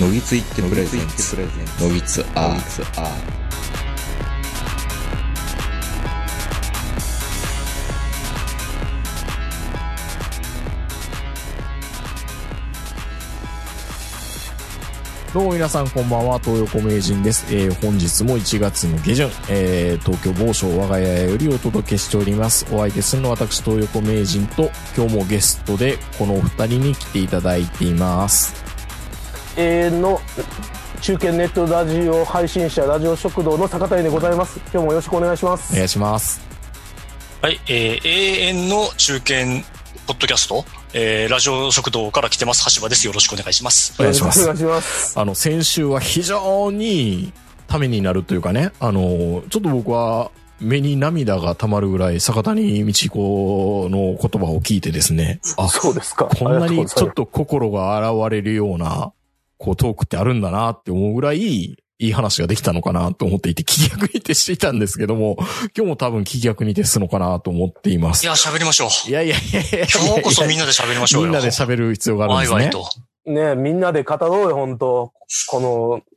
のぎついってプレゼンツのぎつアーツアどうも皆さんこんばんは、東横名人です。えー、本日も1月の下旬、えー、東京某所我が家よりお届けしております。お相手するのは私、東横名人と、今日もゲストでこのお二人に来ていただいています。永遠の中堅ネットラジオ配信者ラジオ食堂の坂谷でございます。今日もよろしくお願いします。お願いします。はい、えー、永遠の中堅ポッドキャスト、えー、ラジオ食堂から来てます、橋場です。よろしくお願いします。お願いします。お願いします。あの、先週は非常にためになるというかね、あの、ちょっと僕は目に涙が溜まるぐらい坂谷道子の言葉を聞いてですね、あ、そうですか。こんなにちょっとと心が現れるような、こうトークってあるんだなって思うぐらい、いい話ができたのかなと思っていて、聞き役に徹していたんですけども、今日も多分聞き役に徹すのかなと思っています。いや、喋りましょう。いやいやいやいや今日こそみんなで喋りましょうよ。みんなで喋る必要があるんですね。ワイワイと。ねみんなで語ろうよ本当こ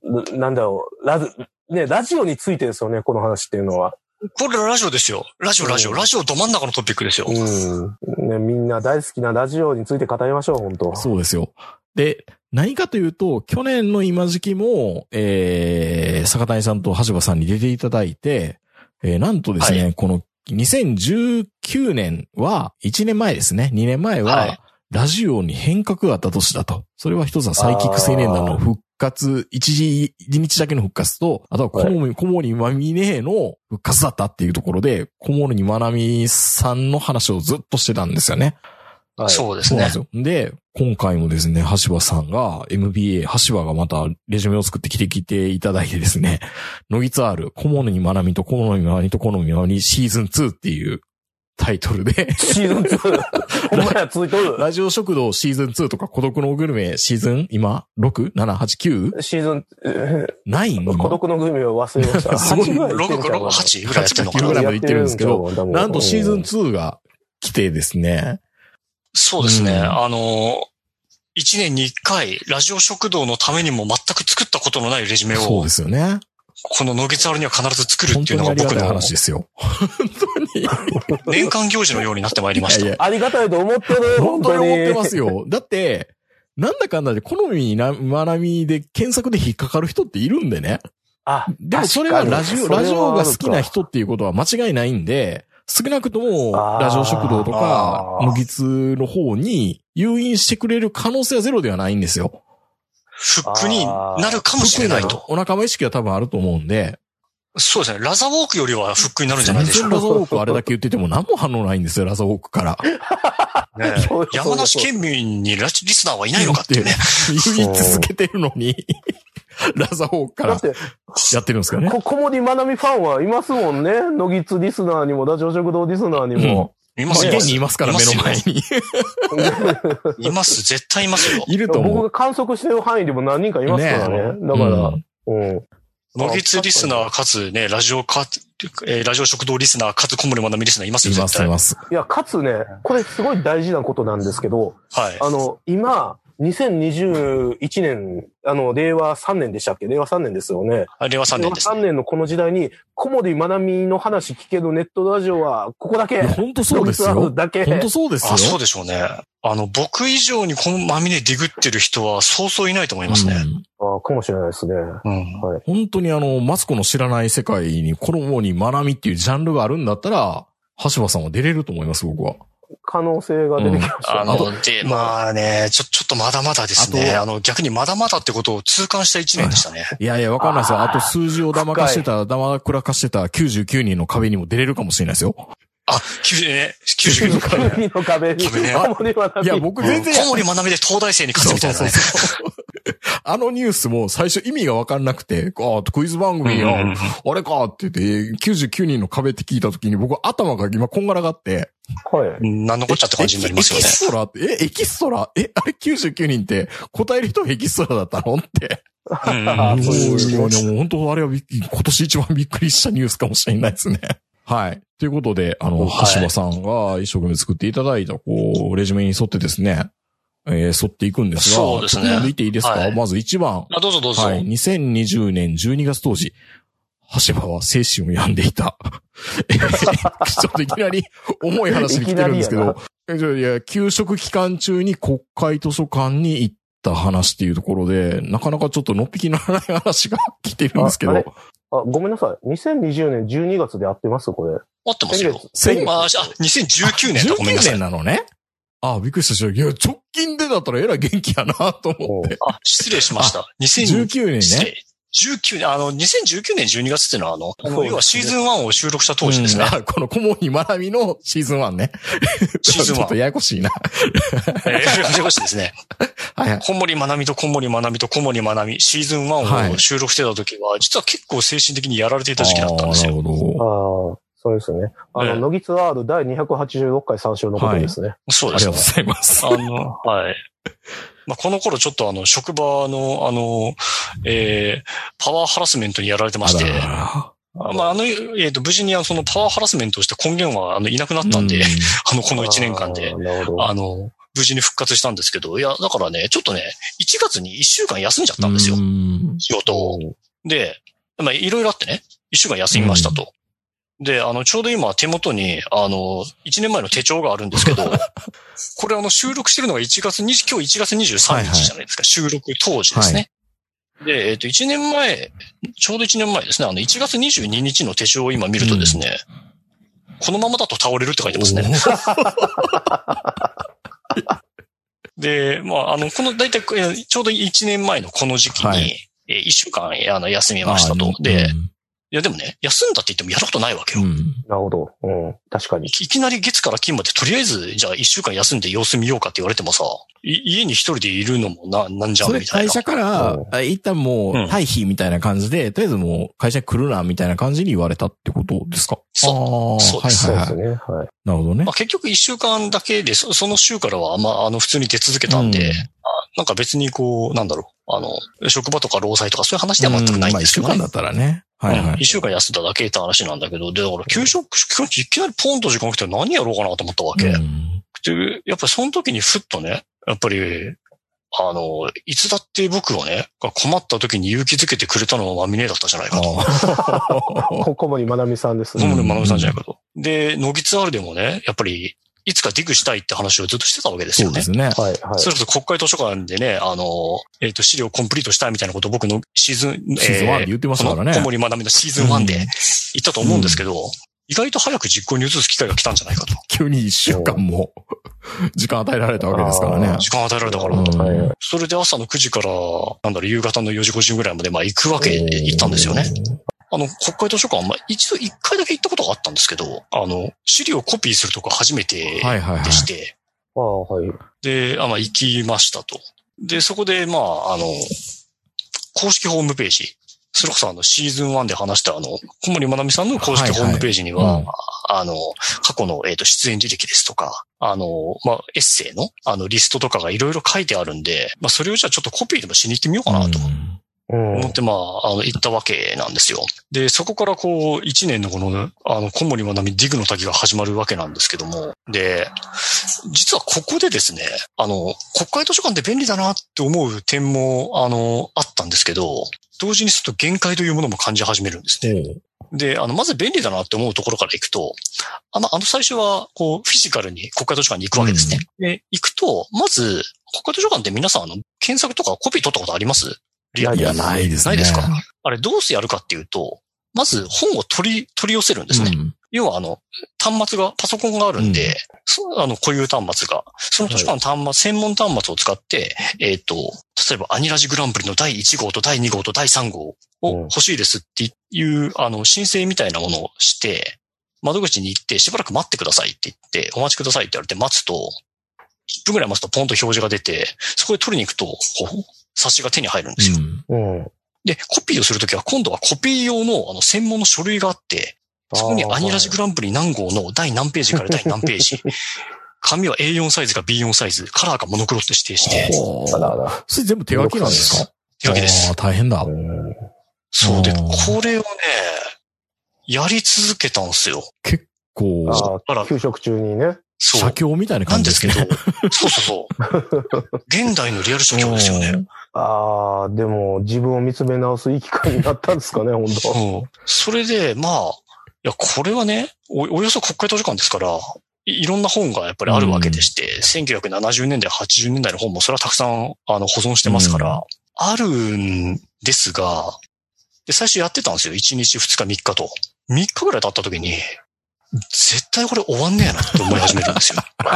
のななんだろうラジねラジオについてですよねこの話っていうのはこれラジオですよ。ラジオ、ラジオ、うんラジオど真ん中のトピックですよ。うんねみんな大好きなラジオについて語りましょう本当そうですよ。で、何かというと、去年の今時期も、えー、坂谷さんと橋場さんに出ていただいて、えー、なんとですね、はこの2019年は、1年前ですね、2年前は、はい。ラジオに変革があった年だと。それは一つはサイキック青年団の復活、一時、一日だけの復活と、あとは小森、小森まみねの復活だったっていうところで、小森まなみさんの話をずっとしてたんですよね。はいそうですねそうなんです。よ。で、今回もですね、橋場さんが MBA、橋場がまたレジュメを作ってきてきていただいてですね、ノギツアール、小物にまなみと小物にまなみと小物にまなみシーズン2っていうタイトルで、シーズン2ほんまやついとる？ラジオ食堂シーズン2とか孤独のグルメシーズン今 ?6? 7? 8? 9? シーズンえ 9? ー孤独のグミを忘れました すごい8ぐらい6、言ってんちゃうか6、な8ぐらいやってるのか8ぐならいまで言ってるんですけど、なんとシーズンうん2が来てですね、そうですね。うんあの、1年に1回、ラジオ食堂のためにも全く作ったことのないレジュメをそうで、すよね。このノゲツアルには必ず作る本っていう当にありがたいのが僕の話ですよ。本当に。年間行事のようになってまいりました。いやいやありがたいと思ってる本当に思ってますよ。だって、なんだかんだで好みな、学びで検索で引っかかる人っているんでね。あ、でもそれはラジオ、ラジオが好きな。人っていうことは間違いないんで、少なくともラジオ食堂とか、無ギツの方に誘引してくれる可能性はゼロではないんですよ。フックになるかもしれないと。お仲間意識は多分あると思うんで、そうですね。ラザウォークよりはフックになるんじゃないでしょう全然ラザウォークあれだけ言ってても何も反応ないんですよ、ラザウォークから。山梨県民にラジリスナーはいないのかっていうね。言い続けてるのに、ラザウォークからだって、やってるんですからね。こ、コモディマナミファンはいますもんね。ノギツリスナーにも、ラジオ食堂リスナーにも。います現にいますから、目の前に。います。絶対いますよ。いると思う。僕が観測してる範囲でも何人かいますからね。ねだから、うんうん。ノギツリスナーかつね、ラジオか、えーラジオ食堂リスナーかつコムルマナミリスナーいますよ、います、い絶対。ます。いや、かつね、これすごい大事なことなんですけど、はい。あの、今、2021年、あの、令和3年でしたっけ？令和3年ですよね。あ令和3令和年です。3年のこの時代に、コモディマナミの話聞けるネットラジオは、ここだけ。本当そうですよだけ。本当そうですよ。あ、そうでしょうね。あの、僕以上にこのまみれディグってる人はそうそういないと思いますね。うんあかもしれないですね。うん。はい。本当にあの、マツコの知らない世界に、コロモに学びっていうジャンルがあるんだったら、橋場さんは出れると思います、僕は。可能性が出てきましたね。あの、で、まあね、ちょ、ちょっとまだまだですね。ああの、逆にまだまだってことを痛感した一年でしたね。いやいや、わかんないですよ。あと数字を騙かしてた、騙くらかしてた99人の壁にも出れるかもしれないですよ。あ、90ね、99の壁。9人の壁に。いや、僕全然、小森まなみで東大生に勝つみたいなね。そうあのニュースも最初意味がわかんなくて、ああ、クイズ番組や、うんあれかって言って、99人の壁って聞いた時に僕頭が今こんがらがって、はい。何のこっちゃって感じになりますよねエキ。ストラって、え、エキストラ？え、あれ99人って答える人はエキストラだったの？って。そういういやでも本当あれはびっ今年一番びっくりしたニュースかもしれないですね。はい。ということで、あの、はい橋場さんが一生懸命作っていただいた、こう、レジュメに沿ってですね、えー沿っていくんですが、そうですねちょっと読んでいっていいですか、はいまず1番。あ、どうぞどうぞ。はい。2020年12月当時、橋場は精神を病んでいた。えーちょっといきなり重い話に来てるんですけど、えじゃあいや、給食期間中に国会図書館に行った話っていうところで、なかなかちょっとのっぴきならない話が来てるんですけどああれ、あ、ごめんなさい。2020年12月でやってます？これ。合ってますよ。先月まあ、あ、2019年だ、ごめんなさ19い年。なのね。あびっくりしたし、いや、直近でだったらえらい元気やなと思って。あ、失礼しました。2019 19年ね。失礼。19年、あの、2019年12月っていうのは、あの、要はシーズン1を収録した当時ですね。うんあこの顧問に学びのシーズン1ね。シーズン1 ちょっとややこしいな。えー、ややこしいですね。はいはい。小森まなみと小森まなみと小森まなみ、シーズン1を収録してた時は、実は結構精神的にやられていた時期だったんですよ。なるほど。そうですね。あの、ええノギツ R 第286回参照のことですね。そうですねありがとうご。ざいます。あの、はい。まあ、この頃ちょっとあの、職場の、あの、えー、パワーハラスメントにやられてまして、あまあ、あの、えっ、と、無事にあのそのパワーハラスメントをして根源は、あの、いなくなったんで、うん あの、この1年間であ、ーなるほど。あの、無事に復活したんですけど、いや、だからね、ちょっとね、1月に1週間休んじゃったんですよう。ん仕事を。うんで、まあ、いろいろあってね、1週間休みましたと。で、あの、ちょうど今手元に、あの、1年前の手帳があるんですけど、これあの、収録してるのが1月20、今日1月23日じゃないですか、収録当時ですね。で、えっ、と、1年前、ちょうど1年前ですね、あの、1月22日の手帳を今見るとですね、このままだと倒れるって書いてますね。で、まあ、あの、この、だいたい、えーちょうど1年前のこの時期に、はい。え1週間、あの、休みましたと。あで、いやでもね、休んだって言ってもやることないわけよ。うん。なるほど。うん。確かにい。きなり月から金までとりあえず、じゃあ一週間休んで様子見ようかって言われてもさ、い家に一人でいるのもな、なんじゃんみたいな。会社からうん、あ一旦もううん、退避みたいな感じで、とりあえずもう会社に来るな、みたいな感じに言われたってことですか？そうそうですそうはいはいはい。ですね。はい。なるほどねまあ、。結局一週間だけで、そその週からは、まあ、あの、普通に出続けたんで、うんあなんか別にこう、なんだろう、あの、職場とか労災とかそういう話では全くないんですけどね。まあ一週間だったらね。はいはい。うん一週間休んだだけって話なんだけど、で、だから、給食、いきなりポンと時間来て何やろうかなと思ったわけ。うんで、やっぱりその時にふっとね、やっぱり、あの、いつだって僕をね、が困った時に勇気づけてくれたのはマミネだったじゃないかと。あ こ小森まなみさんですね。小森まなみさんじゃないかと。で、ノギツアールでもね、やっぱり、いつかディグしたいって話をずっとしてたわけですよね。そうですね。はい、はい。それこそ国会図書館でね、あの、えっ、と、資料コンプリートしたいみたいなことを僕のシーズン、シーズン1で言ってましたからねこの小森まなみのシーズン1で言ったと思うんですけど、意外と早く実行に移す機会が来たんじゃないかと。急に一週間も、時間与えられたわけですからね。時間与えられたから。うんはいはいそれで朝の9時から、なんだろう、夕方の4時5時ぐらいまで、まあ行くわけで行ったんですよね。あの、国会図書館、まあ一度一回だけ行ったことがあったんですけど、あの、資料をコピーするとこ初めてはいはいはいでして、ああ、はい。で、あまあ行きましたと。で、そこで、まあ、あの、公式ホームページ、それこそあの、シーズン1で話したあの、小森まなみさんの公式ホームページには、はいはいうんあの、過去の、えっ、と、出演履歴ですとか、あの、まあ、エッセイの、あの、リストとかがいろいろ書いてあるんで、まあ、それをじゃあちょっとコピーでもしに行ってみようかなと。うんうん。思って、まあ、あの、行ったわけなんですよ。で、そこからこう、一年のこの、あの、小森まなみディグの滝が始まるわけなんですけども、で、実はここでですね、あの、国会図書館って便利だなって思う点も、あの、あったんですけど、同時にちょっと限界というものも感じ始めるんですね。で、あの、まず便利だなって思うところから行くと、あの、あの最初は、こう、フィジカルに国会図書館に行くわけですね。で、行くと、まず、国会図書館って皆さん、あの、検索とかコピー取ったことあります？リアルにいや、ないですね。ないですか？あれどうしてやるかっていうと、まず本を取り、取り寄せるんですね。うん。要はあの、端末が、パソコンがあるんで、うん。あの、固有端末が、その図書館の端末、専門端末を使って、えっ、と、例えばアニラジグランプリの第1号と第2号と第3号を欲しいですっていう、あの、申請みたいなものをして、窓口に行ってしばらく待ってくださいって言って、お待ちくださいって言われて待つと、1分ぐらい待つとポンと表示が出て、そこで取りに行くと、冊子が手に入るんですよ。うんうん。で、コピーをするときは今度はコピー用のあの専門の書類があって、そこにアニラジグランプリ何号の第何ページから第何ページ、紙は A4 サイズか B4 サイズ、カラーかモノクロって指定して、あらあら。それ全部手書きなんですか？手書きです。大変だ。うんそうで、これをね、やり続けたんですよ。こう、あだからあ、給食中にね。そう写。経みたいな感じですすけどね。、そうそうそう。現代のリアル写経ですよね。ああ、でも自分を見つめ直すいい機会になったんですかね、本当そう。それで、まあ、いや、これはね、おおよそ国会図書館ですから、いいろんな本がやっぱりあるわけでして、1970年代、80年代の本もそれはたくさんあの保存してますから、うんあるんですが、で、最初やってたんですよ。1日、2日、3日と。3日ぐらい経った時に、絶対これ終わんねえなって思い始めるんですよ。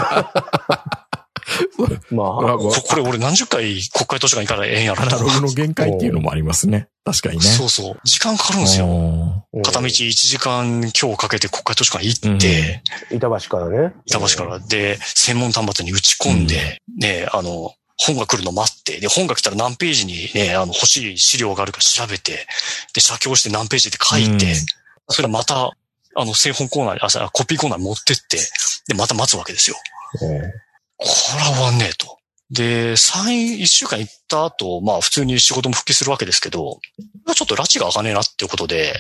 まあ、ここれ俺何十回国会図書館行かないええんやろとアナログの限界っていうのもありますね。確かにね。そうそう。時間かかるんですよ。うん片道1時間今日かけて国会図書館行って、板橋からね。板橋から。で、専門端末に打ち込んで、ね、あの、本が来るの待って、で、本が来たら何ページにね、あの、欲しい資料があるか調べて、で、写経して何ページで書いて、うんそれまた、あの、製本コーナーに、あ、さコピーコーナーに持ってって、で、また待つわけですよ。えこれは終わんねえと。で、3、1週間行った後、まあ普通に仕事も復帰するわけですけど、ちょっと拉致が開かねえなっていうことで、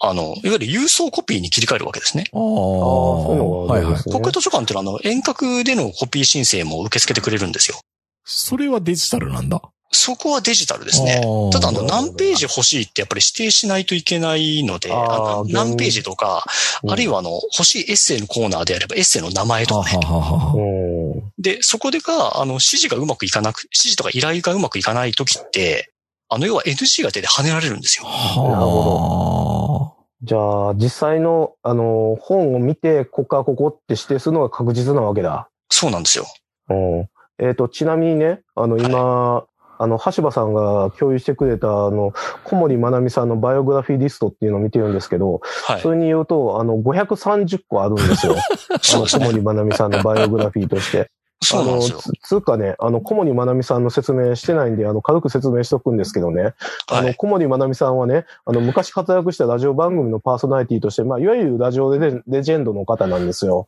あの、いわゆる郵送コピーに切り替えるわけですね。ああ。そういうのがあはいはい。国会図書館っていうのは、あの、遠隔でのコピー申請も受け付けてくれるんですよ。それはデジタルなんだ。そこはデジタルですね。ただ、あの、何ページ欲しいってやっぱり指定しないといけないので、あの現何ページとか、あるいはあの、欲しいエッセイのコーナーであればエッセイの名前とはかね。で、そこでが、あの、指示がうまくいかなく、指示とか依頼がうまくいかないときって、あの、要は NG が出て跳ねられるんですよ。はじゃあ、実際の、あの、本を見て、ここからここって指定するのが確実なわけだ。そうなんですよ。うん。えっ、と、ちなみにね、あの、今、あの、橋場さんが共有してくれた、あの、小森まなみさんのバイオグラフィーリストっていうのを見てるんですけど、はいそ。れに言うと、あの、530個あるんですよ。あの。小森まなみさんのバイオグラフィーとして。そうなんでつつうかね、あの、小森まなみさんの説明してないんで、あの、軽く説明しとくんですけどね。あの、はい。小森まなみさんはね、あの、昔活躍したラジオ番組のパーソナリティとして、まあ、いわゆるラジオレレジェンドの方なんですよ。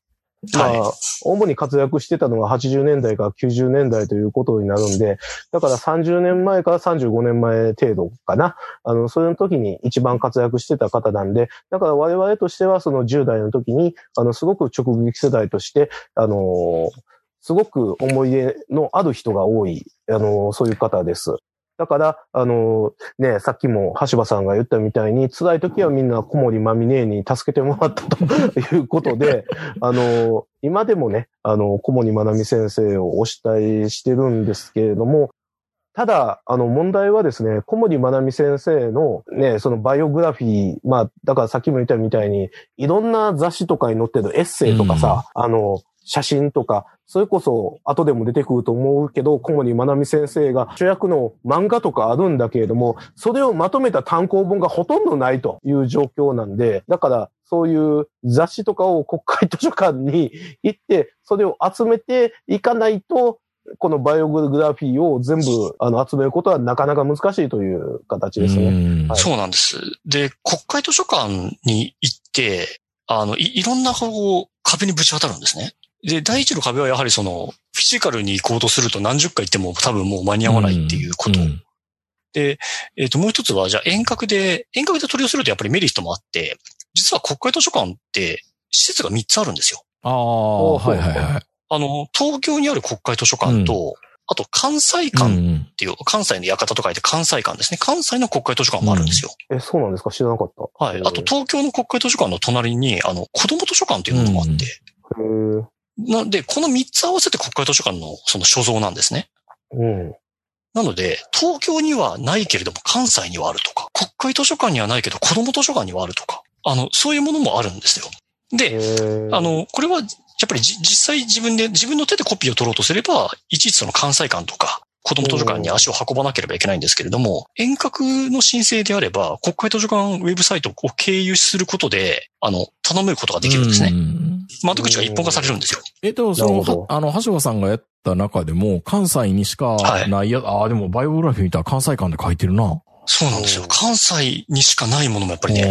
まあ、は主に活躍してたのが80年代から90年代ということになるんで、だから30年前から35年前程度かな。あの、そういう時に一番活躍してた方なんで、だから我々としてはその10代の時に、あの、すごく直撃世代として、あのーすごく思い出のある人が多い、あのーそういう方です。だから、あのーね、さっきも橋場さんが言ったみたいに、辛い時はみんな小森まみねに助けてもらったと いうことで、あの、今でもね、あの、小森まなみ先生を推したいしてるんですけれども、ただ、あの、問題はですね、小森まなみ先生のね、そのバイオグラフィー、まあ、だからさっきも言ったみたいに、いろんな雑誌とかに載ってるエッセイとかさ、あの、写真とか、それこそ後でも出てくると思うけど、小森まなみ先生が主役の漫画とかあるんだけれども、それをまとめた単行本がほとんどないという状況なんで、だからそういう雑誌とかを国会図書館に行って、それを集めていかないと、このバイオグラフィーを全部あの集めることはなかなか難しいという形ですね。ねはいそうなんです。で、国会図書館に行って、あの、いいろんなこう壁にぶち当たるんですね。で、第一の壁はやはりその、フィジカルに行こうとすると何十回行っても多分もう間に合わないっていうこと。んで、えっ、と、もう一つは、じゃあ遠隔で、遠隔で取り寄せるとやっぱりメリットもあって、実は国会図書館って施設が3つあるんですよ。ああ、おはいはいはい。あの、東京にある国会図書館と、あと関西館っん。ていう、関西の館と書いて関西館ですね。関西の国会図書館もあるんですよ。え、そうなんですか？知らなかった。はい。あと、東京の国会図書館の隣に、あの、子供図書館というものもあって、へえ。なんで、この3つ合わせて国会図書館のその所蔵なんですね。うん。なので、東京にはないけれども関西にはあるとか、国会図書館にはないけど子供図書館にはあるとか、あの、そういうものもあるんですよ。で。あ、の、これは、やっぱりじ実際自分で、自分の手でコピーを取ろうとすれば、いちいちその関西館とか、子供図書館に足を運ばなければいけないんですけれども、遠隔の申請であれば、国会図書館ウェブサイトを経由することで、あの、頼めることができるんですね。ね。窓口が一本化されるんですよ。え、でもその、あの、橋場さんがやった中でも、関西にしかないや、ああ、でもバイオグラフィー見たら関西館で書いてるな。そうなんですようん。関西にしかないものもやっぱりね、あ、あ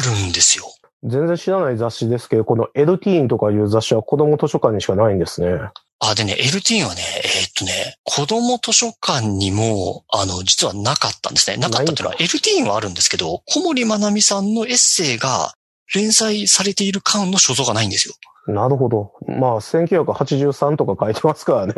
るんですよ。全然知らない雑誌ですけど、このエルティーンとかいう雑誌は子供図書館にしかないんですね。あ、でね、LT はね、えーっとね、子供図書館にも、あの、実はなかったんですね。なかったっていうのは、LT はあるんですけど、小森まなみさんのエッセイが連載されている間の所蔵がないんですよ。なるほど。まあ、1983とか書いてますからね。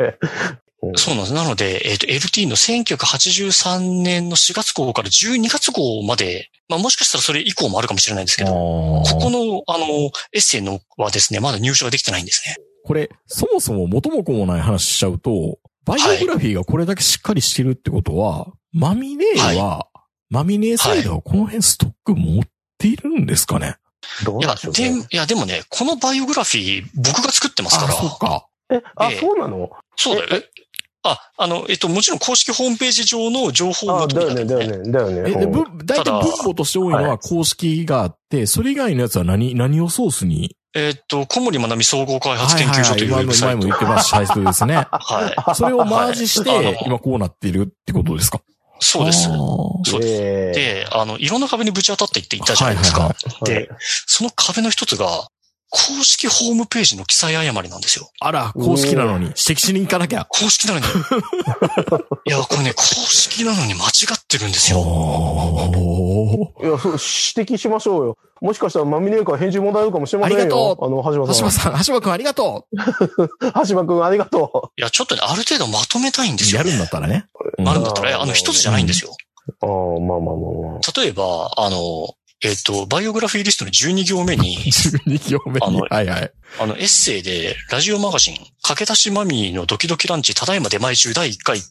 うんそうなんです。なので、えっ、と、LT の1983年の4月号から12月号まで、まあもしかしたらそれ以降もあるかもしれないんですけど、こここの、あの、エッセイのはですね、まだ入手ができてないんですね。これ、そもそも元も子もない話しちゃうと、バイオグラフィーがこれだけしっかりしてるってことは、マミネーは、マミネーサイダーはこの辺ストック持っているんですかね、どういや、で、なんでしょうね。いや、でもね、このバイオグラフィー、僕が作ってますから。あ、そうか。え、あ、ええそうなの？そうだよ。えあ、あの、えっと、もちろん公式ホームページ上の情報あ、をだよね、だよね、だよね。え、で、大体分母として多いのはは公式があって、それ以外のやつは何、何をソースにえっと、小森まなみ総合開発研究所というウはいはいはい、ェブサイト。今も前も言ってます、サイトですね。はい。それをマージして、今こうなっているってことですか？そうですそうです。ええで、あの、いろんな壁にぶち当たっていって言ったじゃないですか。はいはいはいで、その壁の一つが、公式ホームページの記載誤りなんですよ。あら、公式なのに指摘しに行かなきゃ。公式なのに。いや、これね、公式なのに間違ってるんですよ。おーいや、そう、指摘しましょうよ。もしかしたらマミネーカー返事問題あるかもしれませんよ。ありがとうあの、橋橋場さん。場さん、橋場くんありがと橋場くんありがといや、ちょっとね、ある程度まとめたいんでう。すよ、ね。やるんだったらね。うんあるんだったら、あの、一つじゃないんですよ。う。ああ、まあまあまあまあ。例えば、あの、えっ、と、バイオグラフィーリストの12行目に、12行目あのに。はいはい。あの、エッセイで、ラジオマガジン、駆け出しマミーのドキドキランチ、ただいま出前中第1回っ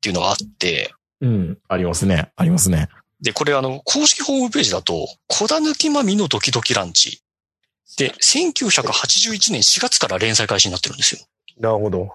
ていうのがあって、うん。ありますね。ありますね。で、これあの、公式ホームページだと、小田抜きマミのドキドキランチ。で、1981年4月から連載開始になってるんですよ。なるほど。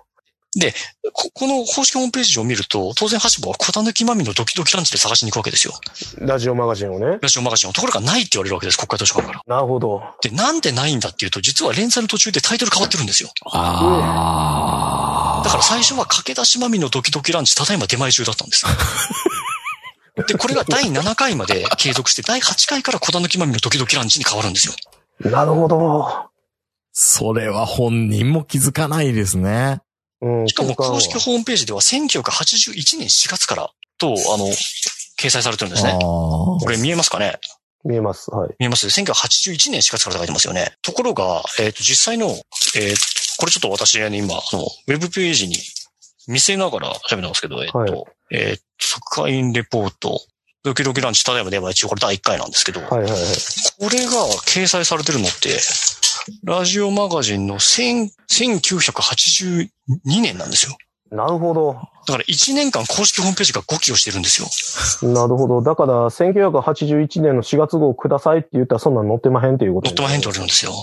ここの公式ホームページを見ると、当然、ハシボは小田抜きマミのドキドキランチで探しに行くわけですよ。ラジオマガジンをね。ラジオマガジンを。ところがないって言われるわけです、国会図書館から。なるほど。で、なんでないんだっていうと、実は連載の途中でタイトル変わってるんですよ。あだから最初は駆け出しマミのドキドキランチ、ただいま出前中だったんです。で、これが第7回まで継続して、第8回から小田抜きマミのドキドキランチに変わるんですよ。なるほど。それは本人も気づかないですね。うん。しかも公式ホホームページでは1981年4月からと、あの、掲載されてるんですあね。こーれ見えますかね？見えます。はい。見えます ?1981 年4月から書いてますよね。ところが、えっ、と、実際の、えーこれちょっと私ね、今、あの、ウェブページに見せながら喋ってますけど、えっ、と、はいえー、特派員レポート、ドキドキランチ、ただいまでは一応これ第1回なんですけど、はいはいはい。これが掲載されてるのって、ラジオマガジンの1000 1982年なんですよ。なるほど。だから1年間公式ホームページが5期をしてるんですよ。なるほど。だから、1981年の4月号くださいって言ったらそんなん載ってまへんっていうこと乗ってまへんって言われるんですよ。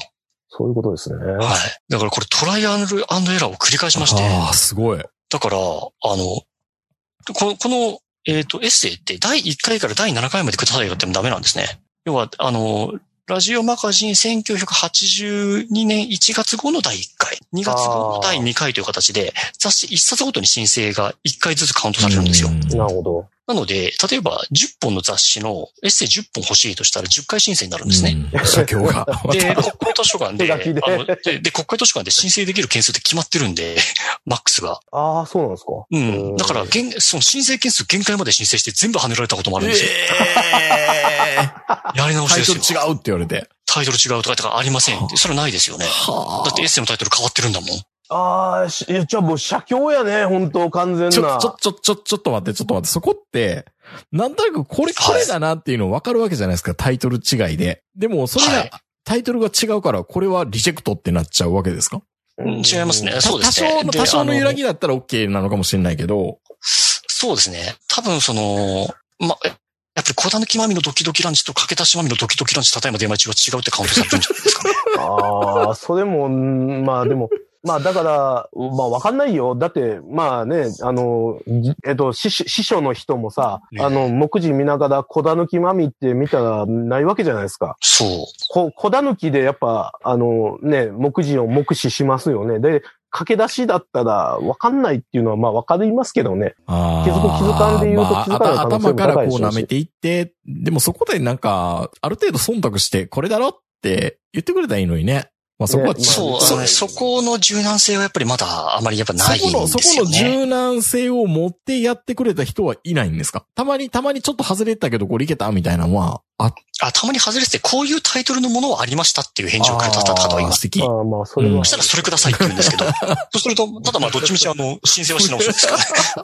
そういうことですね。はい。だからこれトライアンドエラーを繰り返しまして、ああ、すごい。だから、あの、この、この、えっ、と、エッセイって第1回から第7回までくださいよってもダメなんですね。要は、あの、ラジオマガジン1982年1月号の第1回、2月号の第2回という形で、雑誌1冊ごとに申請が1回ずつカウントされるんですよ。うんなるほど。なので、例えば10本の雑誌のエッセイ10本欲しいとしたら10回申請になるんですね。うん写経が。で、国会図書館で、手書きであのでで、国会図書館で申請できる件数って決まってるんで、マックスが。ああ、そうなんですか。ううんん。だから、限その申請件数限界まで申請して全部跳ねられたこともあるんですよ。えーやり直しタイトですよ。ル違うって言われて。タイトル違うとかとかありませんって。それはないですよね。はだってエッセイのタイトル変わってるんだもん。ああ、しいやじゃあもう写経やね、本当完全な。ちょ、ちょ、ちょ、ちょ、ちょっと待って、ちょっと待って。そこって、なんとなくこれ、これだなっていうの分かるわけじゃないですか。タイトル違いで。でも、それはいが、タイトルが違うから、これはリジェクトってなっちゃうわけですか？うん違いますね。たそうですね。多少の、で多少の揺らあぎだったら OK なのかもしれないけど、そうですね。多分その、ま、えやっぱり小田抜きまみのドキドキランチとかけたしまみのドキドキランチ、ただいま出待ちは違うってカウントされてるんじゃないですかね。ああ、それも、うんまあでも、まあだから、まあわかんないよ。だって、まあね、あの、じえっと、師師匠の人もさ、ねあの、目次見ながら小田抜きまみって見たらないわけじゃないですか。そう。こ小田抜きでやっぱ、あのね、目次を目視しますよね。で、駆け出しだったらわかんないっていうのはまあわかりますけどね。気づく気づかんで言うとまあ気づかない可能性も頭からこう舐めていって、でもそこでなんか、ある程度忖度して、これだろって言ってくれたらいいのにね。まあそこは、ねそう、そこの柔軟性はやっぱりまだあまりやっぱないんですよね。そこの、そこの柔軟性を持ってやってくれた人はいないんですか？たまに、たまにちょっと外れたけどこれいけたみたいなのは、あ、あ、たまに外れてて、こういうタイトルのものはありましたっていう返事をくれた方はいます。素敵。ああ、まあ、それは。うんそしたらそれくださいって言うんですけど、そうすると、ただまあどっちみちあの、申請はし直すんですか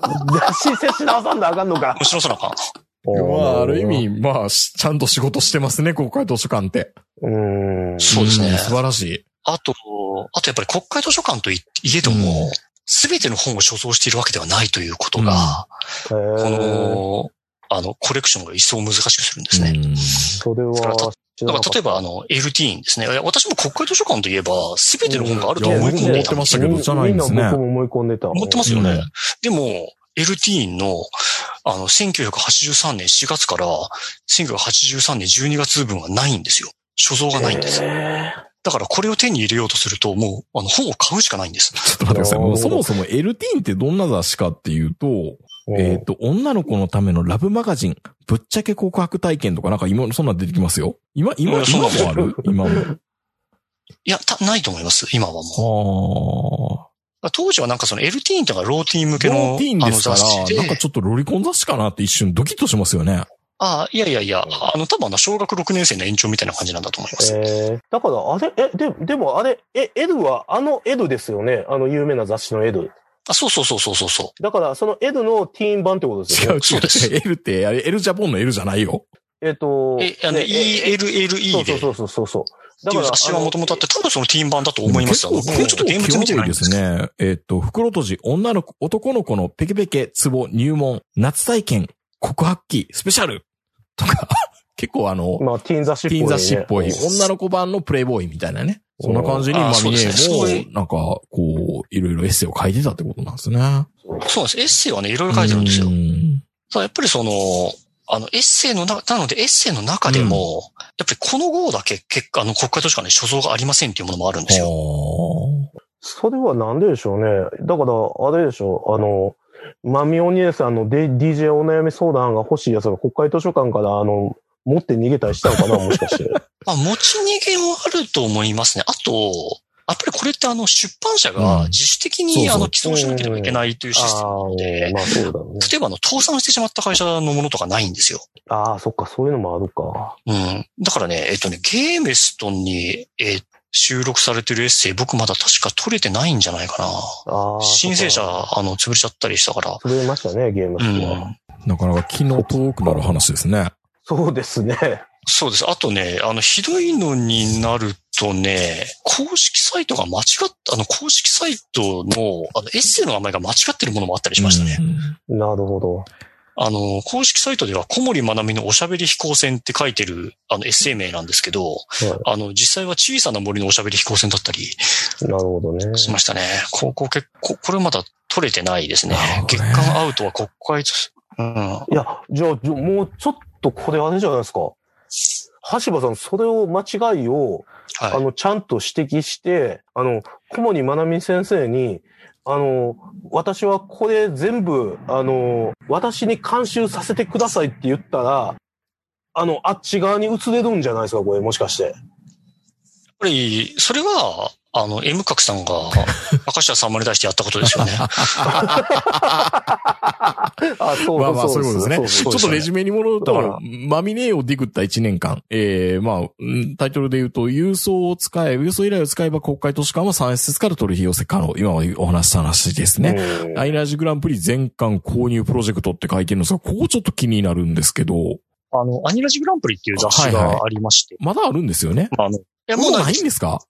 らね。申請し直さんとあかんのか。もちろんそらかん。まあ、ある意味、まあ、しちゃんと仕事してますね、国会図書館って。うーん。そうですねん素晴らしい。あと、あとやっぱり国会図書館といいえども、すべての本を所蔵しているわけではないということが、ここの、あの、コレクションが一層難しくするんですね。うんそれはだから例えばあの、LT ですね。私も国会図書館といえば、すべての本があると思い込んでいたんですよ。思ってましたけどじゃないんですねみんな僕も思い込んでた。思ってますよね。うんでも、LT の、あの、1983年4月から1983年12月分はないんですよ。所蔵がないんです。えだからこれを手に入れようとすると、もう、あの、本を買うしかないんです。ちょっと待ってください。もうそもそも LT ってどんな雑誌かっていうと、ーえっ、と、女の子のためのラブマガジン、ぶっちゃけ告白体験とかなんか今、そんなん出てきますよ。今、今、今もある？今も。いや、た、ないと思います。今はもう。あ当時はなんかその LT っていうのがローティーン向けのローティーンあのですから、雑誌で。なんかちょっとロリコン雑誌かなって一瞬ドキッとしますよね。ああ、いやいやいや、あの、多分あの、小学6年生の延長みたいな感じなんだと思います。えー、だから、あれ、え、で、でもあれ、え、エドは、あのエドですよね？あの有名な雑誌のエド。あ、そうそうそうそうそうそう。だから、そのエドのティーン版ってことですよね？違う違う違う。L って、あれ、L ジャポンの L じゃないよ。えっと、え、あの、ELLE で。そうそうそうそうそう。っていう雑誌はもともとあって、多分そのティーン版だと思います。あの、僕もちょっと現物見てないんです。ね。えっ、と、袋閉じ、女の子、男の子のペケペケ、ツボ、入門、夏体験、告白期、スペシャルとか、結構あの、まあ、ティーン雑誌っぽい、ね。ティーン雑誌っぽい、うん女の子版のプレイボーイみたいなね。そんな感じに、まあ、ミネそうですねそういも、なんか、こう、いろいろエッセイを書いてたってことなんですね。そうなんです。エッセイはね、いろいろ書いてるんですよう。んただやっぱりその、あの、エッセイのな、なのでエッセイの中でも、やっぱりこの号だけ結果、あの、国会図書館に所蔵がありませんっていうものもあるんですよ。それはなんででしょうね。だから、あれでしょう。あの、マミオ姉さんのデ DJ お悩み相談が欲しいやつが国会図書館から、あの、持って逃げたりしたのかな、もしかして。まあ、持ち逃げもあると思いますね。あと、やっぱりこれってあの、出版社うんが自主的に、あの、寄贈しなければいけないというシステムなのあであ、、まあそうだろうね。例えばあの、倒産してしまった会社のものとかないんですよ。ああ、そっか、そういうのもあるか。うん。だからね、えっとね、ゲーメストンに、えー収録されてるエッセイ、僕まだ確か取れてないんじゃないかな。ああ。申請者あの、潰れちゃったりしたから。潰れましたね、ゲームは。ん。なかなか気の遠くなる話ですね。そうですね。そうです。あとね、あの、ひどいのになるとね、公式サイトが間違った、あの、公式サイトの、あの、エッセイの名前が間違ってるものもあったりしましたね。うんなるほど。あの、公式サイトでは、小森まなみのおしゃべり飛行船って書いてる、あの、エッセイ名なんですけど、はあの、実際は小さな森のおしゃべり飛行船だったりい。なるほどね。しましたね。ここ結構、これまだ取れてないですねなるほ。ど月ね間アウトは国会図、うん。いや、じゃあ、もうちょっとこれあれじゃないですか。橋場さん、それを間違いを、はいあ。の、ちゃんと指摘して、あの、小森まなみ先生に、あの、私はこれ全部、あの、私に監修させてくださいって言ったら、あの、あっち側に移れるんじゃないですか、これ、もしかして。やっぱり、それは、あの、M 角さんが、明石家さんまに対してやったことですよね。あ、そうまあまあ、そういうことですね。ちょっとレジュメに戻ると、マミネーをディグった1年間。ええまあ、うんタイトルで言うと、郵送を使え、郵送依頼を使えば国会図書館は3施設から取引寄せ可能。今はお話しした話ですね。うんアイラージグランプリ全巻購入プロジェクトって書いてるんですが、ここちょっと気になるんですけど、あの、アニラジグランプリっていう雑誌はいはいがありまして。まだあるんですよね。まあ、あの、いや、もうないんですか？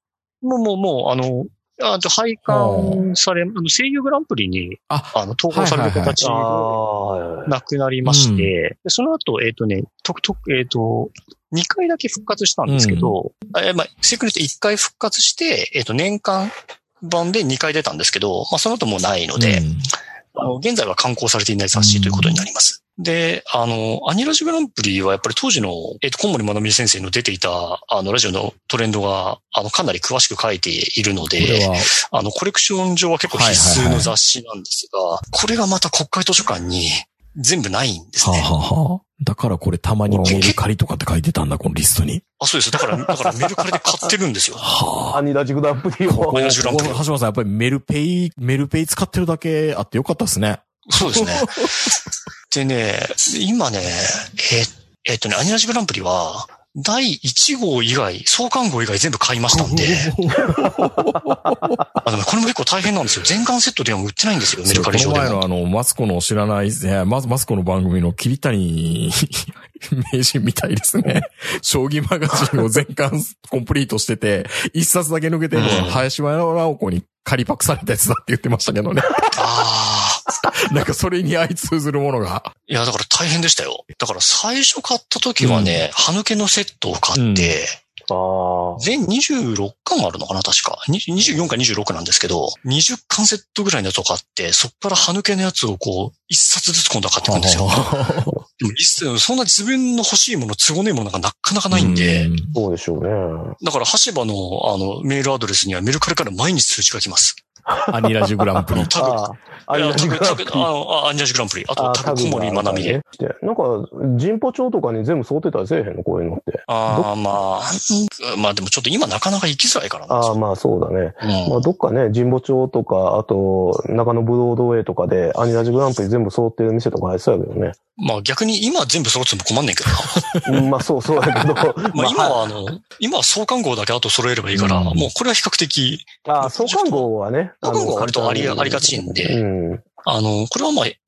もう、もう、もう、あの、あと、配管され、あの、声優グランプリに、あ、あの、統合される形あがなくなりまして、でその後、えっ、とね、とくとく、えっ、と、2回だけ復活したんですけど、えまあ、正確に言うと1回復活して、えっ、と、年間版で2回出たんですけど、まあ、その後もうないので、うん。あの、現在は刊行されていない雑誌ということになります。で、あの、アニラジグランプリはやっぱり当時の、えっ、と、小森まなみ先生の出ていた、あの、ラジオのトレンドが、あの、かなり詳しく書いているので、は、あの、コレクション上は結構必須の雑誌なんですが、これがまた国会図書館に全部ないんですはあ、ね。はあはあ、だからこれたまにメルカリとかって書いてたんだ、このリストに。あ、そうです。だから、だからメルカリで買ってるんですよ。はあ。アニラジグランプリを。アニラジグランプリ橋本さん、やっぱりメルペイ、メルペイ使ってるだけあってよかったですね。そうですね。でね、今ね、えーえーっとね、アニラジグランプリは、第1号以外、創刊号以外全部買いましたんで、あでもこれも結構大変なんですよ。全巻セットでは売ってないんですよ、メルカリ上でも。この前のあの、マツコの知らない、いやまずマツコの番組の桐谷 名人みたいですね。将棋マガジンを全巻コンプリートしてて、一冊だけ抜けて林原直子に仮パクされたやつだって言ってましたけどね。ああ。なんかそれに相通ずるものが。いや、だから大変でしたよ。だから最初買った時はね、歯抜けのセットを買って、ああ。全26巻あるのかな確か。に24か26なんですけど、20巻セットぐらいのやつを買って、そっから歯抜けのやつをこう、一冊ずつ今度は買っていくんですよ。でも一冊そんな自分の欲しいもの、都合ねえものがなかなかないんで、うんそうでしょうね。だから、橋場の、あの、メールアドレスにはメルカリから毎日通知が来ます。アニラジグランプリ。ああ。アニラジグランプリあアンジャージグランプリ。あと、あタグ、小森まなみで。。なんか、人歩帳とかに全部沿ってたりせえへんの？こういうのって。ああ、まあ、うんまあでもちょっと今なかなか行きづらいからな。ああ、まあそうだね。うんまあどっかね、神保町とか、あと、中野ブロードウェイとかで、アニラジグランプリ全部揃ってる店とか入ってたけどね。まあ逆に今全部揃っても困んねんけどな。う んまあそうそうだけど。まあ今はあの、今は創刊号だけあと揃えればいいから、うんもうこれは比較的、ああ、創刊号はね。創刊号は割とありのありがちんでうん。あの、これはまあ、え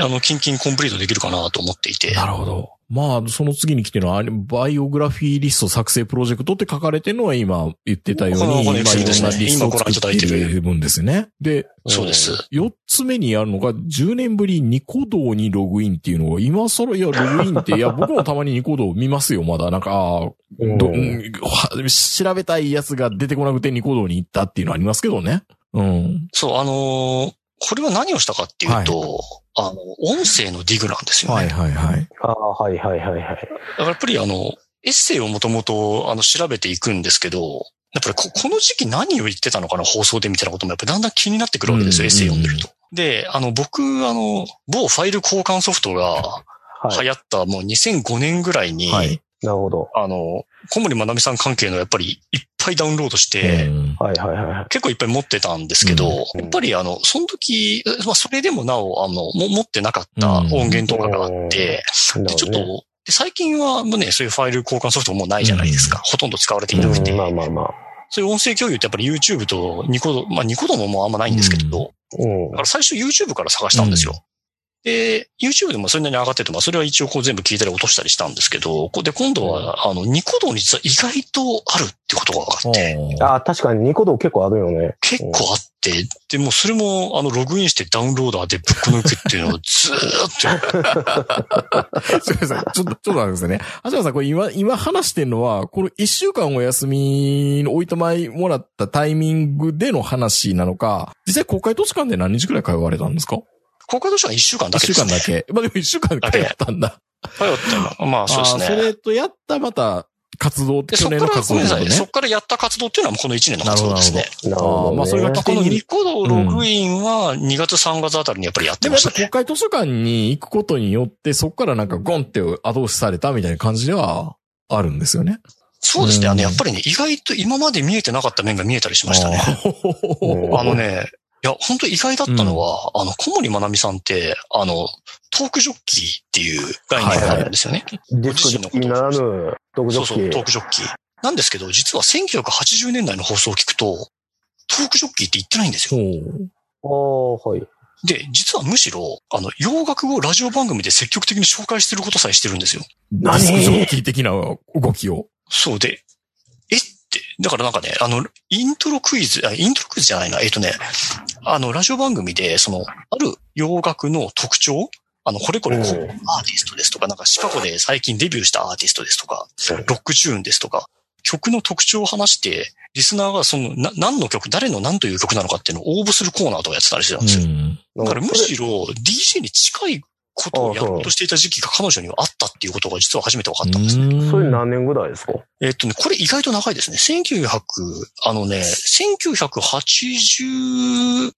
ーあの、キンキンコンプリートできるかなと思っていて。なるほど。まあ、その次に来てるのは、バイオグラフィーリスト作成プロジェクトって書かれてるのは今言ってたように、このこのまあいろんなリストを作っている分ですね。で、そうです。四つ目にあるのが、10年ぶりニコ動にログインっていうのが、今更、いや、ログインって、いや、僕もたまにニコ動見ますよ、まだ。なんか、調べたいやつが出てこなくてニコ動に行ったっていうのはありますけどね。うん。そう、あのーこれは何をしたかっていうと、あの、音声のディグなんですよね。はいはいはい。ああ、はいはいはいはい。だからやっぱりあの、エッセイをもともとあの調べていくんですけど、やっぱりここの時期何を言ってたのかな放送でみたいなこともやっぱだんだん気になってくるわけですよ、うんエッセイ読んでると。で、あの、僕、あの、某ファイル交換ソフトがはい。流行ったもう2005年ぐらいに、はい。なるほど。あの、小森まなみさん関係のやっぱりいっぱいダウンロードして、うんはいはいはい。結構いっぱい持ってたんですけど、うんやっぱりあの、その時、まあそれでもなお、あの、も持ってなかった音源とかがあって、なで、ちょっと、で最近はもうね、そういうファイル交換ソフトもないじゃないですか。ほとんど使われていなくて。うんまあまあまあ。そういう音声共有ってやっぱり YouTube とニコ動、まあニコ動ももうあんまないんですけど、うんだから最初 YouTube から探したんですよ。で、YouTube でもそれなりに上がってて、まあそれは一応こう全部聞いたり落としたりしたんですけど、こで、今度は、あの、ニコ動に実は意外とあるってことが分かって、ああ、確かにニコ動結構あるよね。結構あって、でもそれも、あの、ログインしてダウンローダーでぶっこ抜くっていうのをずーっと すみません。ちょっと、ちょっと待ってくださいね。橋本さん、これ今、今話してるのは、この一週間お休みの置いてまいもらったタイミングでの話なのか、実際国会図書館で何日くらい通われたんですか？公開としては1週間だ一週けですね。間だけ。まあでも一週間通ったんだ。通ったの。まあそうですね。それとやったまた活動、で、そこから、去年の活。動ってことね。そこからやった活動っていうのはこの1年の活動ですね。なるほど、ね。あーまあそれがまあこのニコ動ログインは2月3月あたりにやっぱりやってましたね。国会図書館に行くことによって、そこからなんかゴンって後押しされたみたいな感じではあるんですよね。そうですね。あうんの、やっぱりね、意外と今まで見えてなかった面が見えたりしましたね。うんあのね、いや、本当意外だったのは、あの、小森まなみさんって、あの、トークジョッキーっていう概念があるんですよね。ディスクジョッキーならぬ、ドクジョそうそう、ッキー。トークジョッキー。なんですけど、実は1980年代の放送を聞くと、トークジョッキーって言ってないんですよ。ああ、はい。で、実はむしろ、あの、洋楽をラジオ番組で積極的に紹介してることさえしてるんですよ。ディスクジョッキー的な動きを。そうで、えって、だからなんかね、あの、イントロクイズ、あイントロクイズじゃないな、えっとね、あの、ラジオ番組で、その、ある洋楽の特徴あの、これこれこう、うんアーティストですとか、なんかシカゴで最近デビューしたアーティストですとか、ロックチューンですとか、曲の特徴を話して、リスナーがその、な、何の曲、誰の何という曲なのかっていうのを応募するコーナーとかやってたりしてたんですよ。ん。だからむしろ、ろ DJ に近いことをやろうとしていた時期が彼女にはあったっていうことが実は初めて分かったんですね。それ何年ぐらいですか？えっとね、これ意外と長いですね。1900、あのね、1980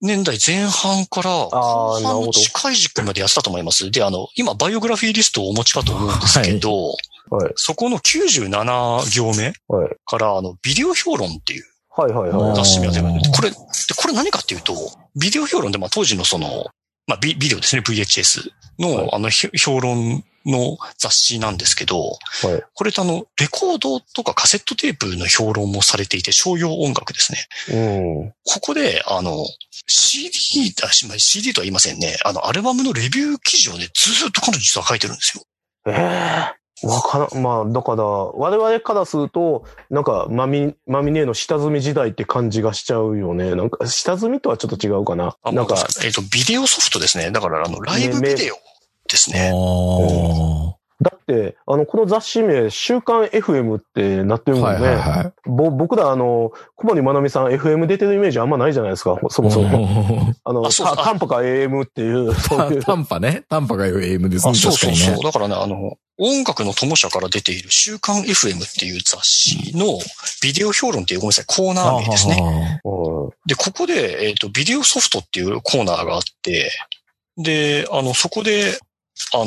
年代前半から後半のあーなるほど近い時期までやってたと思います。で、あの、今、バイオグラフィーリストをお持ちかと思うんですけど、はい。そこの97行目はい。から、あの、ビデオ評論っていうはいはいはい。雑誌が出てるあーこれ、でこれ何かっていうと、ビデオ評論で、まあ当時のその、まあビビデオですね、VHS の、はいあの、ひ評論の雑誌なんですけど、はい。これってあの、レコードとかカセットテープの評論もされていて、商用音楽ですね。うん。ここで、あの、CD、あ、しまあ CD とは言いませんね。あの、アルバムのレビュー記事をね、ずーっと彼女実は書いてるんですよ。ええわからん、まあ、だから、我々からすると、なんか、マミ、マミネの下積み時代って感じがしちゃうよね。なんか、下積みとはちょっと違うかな。あ、なんか、えっ、と、ビデオソフトですね。だから、あの、ライブビデオですね。あだって、あの、この雑誌名、週刊 FM ってなってあ。るもんね。はいはいはい。ぼ僕ら、あの、小森まなみさん FM 出てるイメージあんまないじゃないですか、そもそも。あの、あそうあた短波か AM っていう、そういう。短波ね。短波が AM ですね。あそうそうそう。だからね、あの、音楽の友社から出ている週刊 FM っていう雑誌のビデオ評論っていうごめんなさい、コーナー名ですね。で、ここで、えっ、と、ビデオソフトっていうコーナーがあって、で、あの、そこで、あの、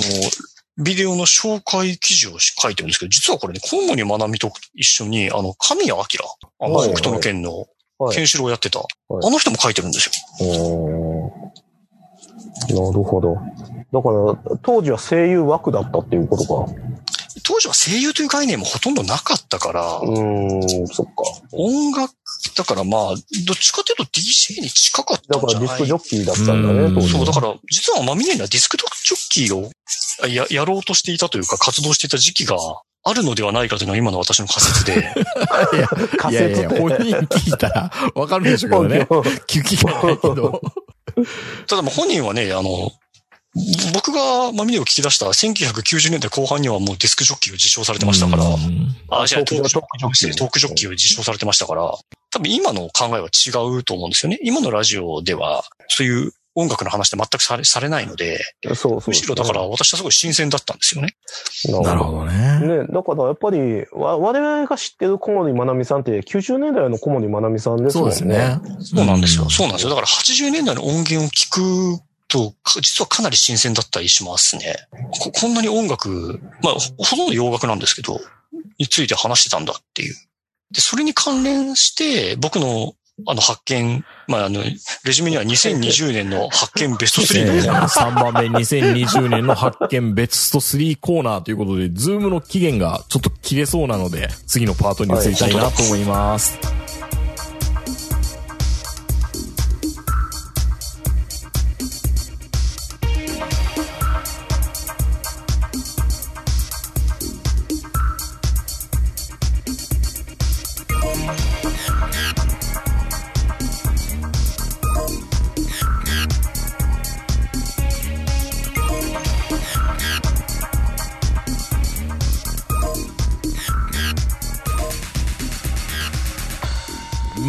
ビデオの紹介記事を書いてるんですけど、実はこれね、コウモリまなみと一緒に、あの、神谷明、あの、はい北斗の剣の、はいケンシロウやってた、いあの人も書いてるんですよ。うんなるほど。だから、当時は声優枠だったっていうことか。当時は声優という概念もほとんどなかったから、うーん、そっか。音楽、だからまあ、どっちかというと DJ に近かっただからんじゃない？ディスクジョッキーだったんだうんね、当時。そう、だから、実はマミネにはディスクジョッキーをややろうとしていたというか、活動していた時期があるのではないかというのは今の私の仮説で、仮いやいや、説って。本人聞いたらわかるんでしょうけどね。聞きがないけど。ただもう本人はね、あの、僕がマミネを聞き出した1990年代後半にはもうディスクジョッキーを受賞されてましたから、うんあ、じゃあトークジョットークジョッキートークジョッキーを受賞されてましたから、多分今の考えは違うと思うんですよね。今のラジオでは、そういう音楽の話って全くされされないので、そうそう。むしろだから私はすごい新鮮だったんですよね。なるほどね。ね、だからやっぱり、わ我々が知ってる小森まなみさんって90年代の小森まなみさんですそうもんね。ですね。そうなんですよ。そうなんですよ。だから80年代の音源を聞くと、か実はかなり新鮮だったりしますね。ここんなに音楽、まあ、ほほとんど洋楽なんですけど、について話してたんだっていう。で、それに関連して、僕のあの発見、まあ、あの、レジュメには2020年の発見ベスト3のえー 3番目2020年の発見ベスト3コーナーということで、ズームの期限がちょっと切れそうなので、次のパートに移りたいなと思います。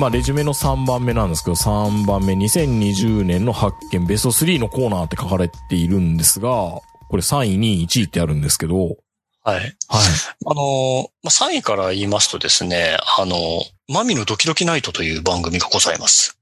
まあ、レジュメの3番目なんですけど、3番目、2020年の発見ベスト3のコーナーって書かれているんですが、これ3位、2位、1位ってあるんですけど、はい。はい。あの、まあ、3位から言いますとですね、あの、マミのドキドキナイトという番組がございます。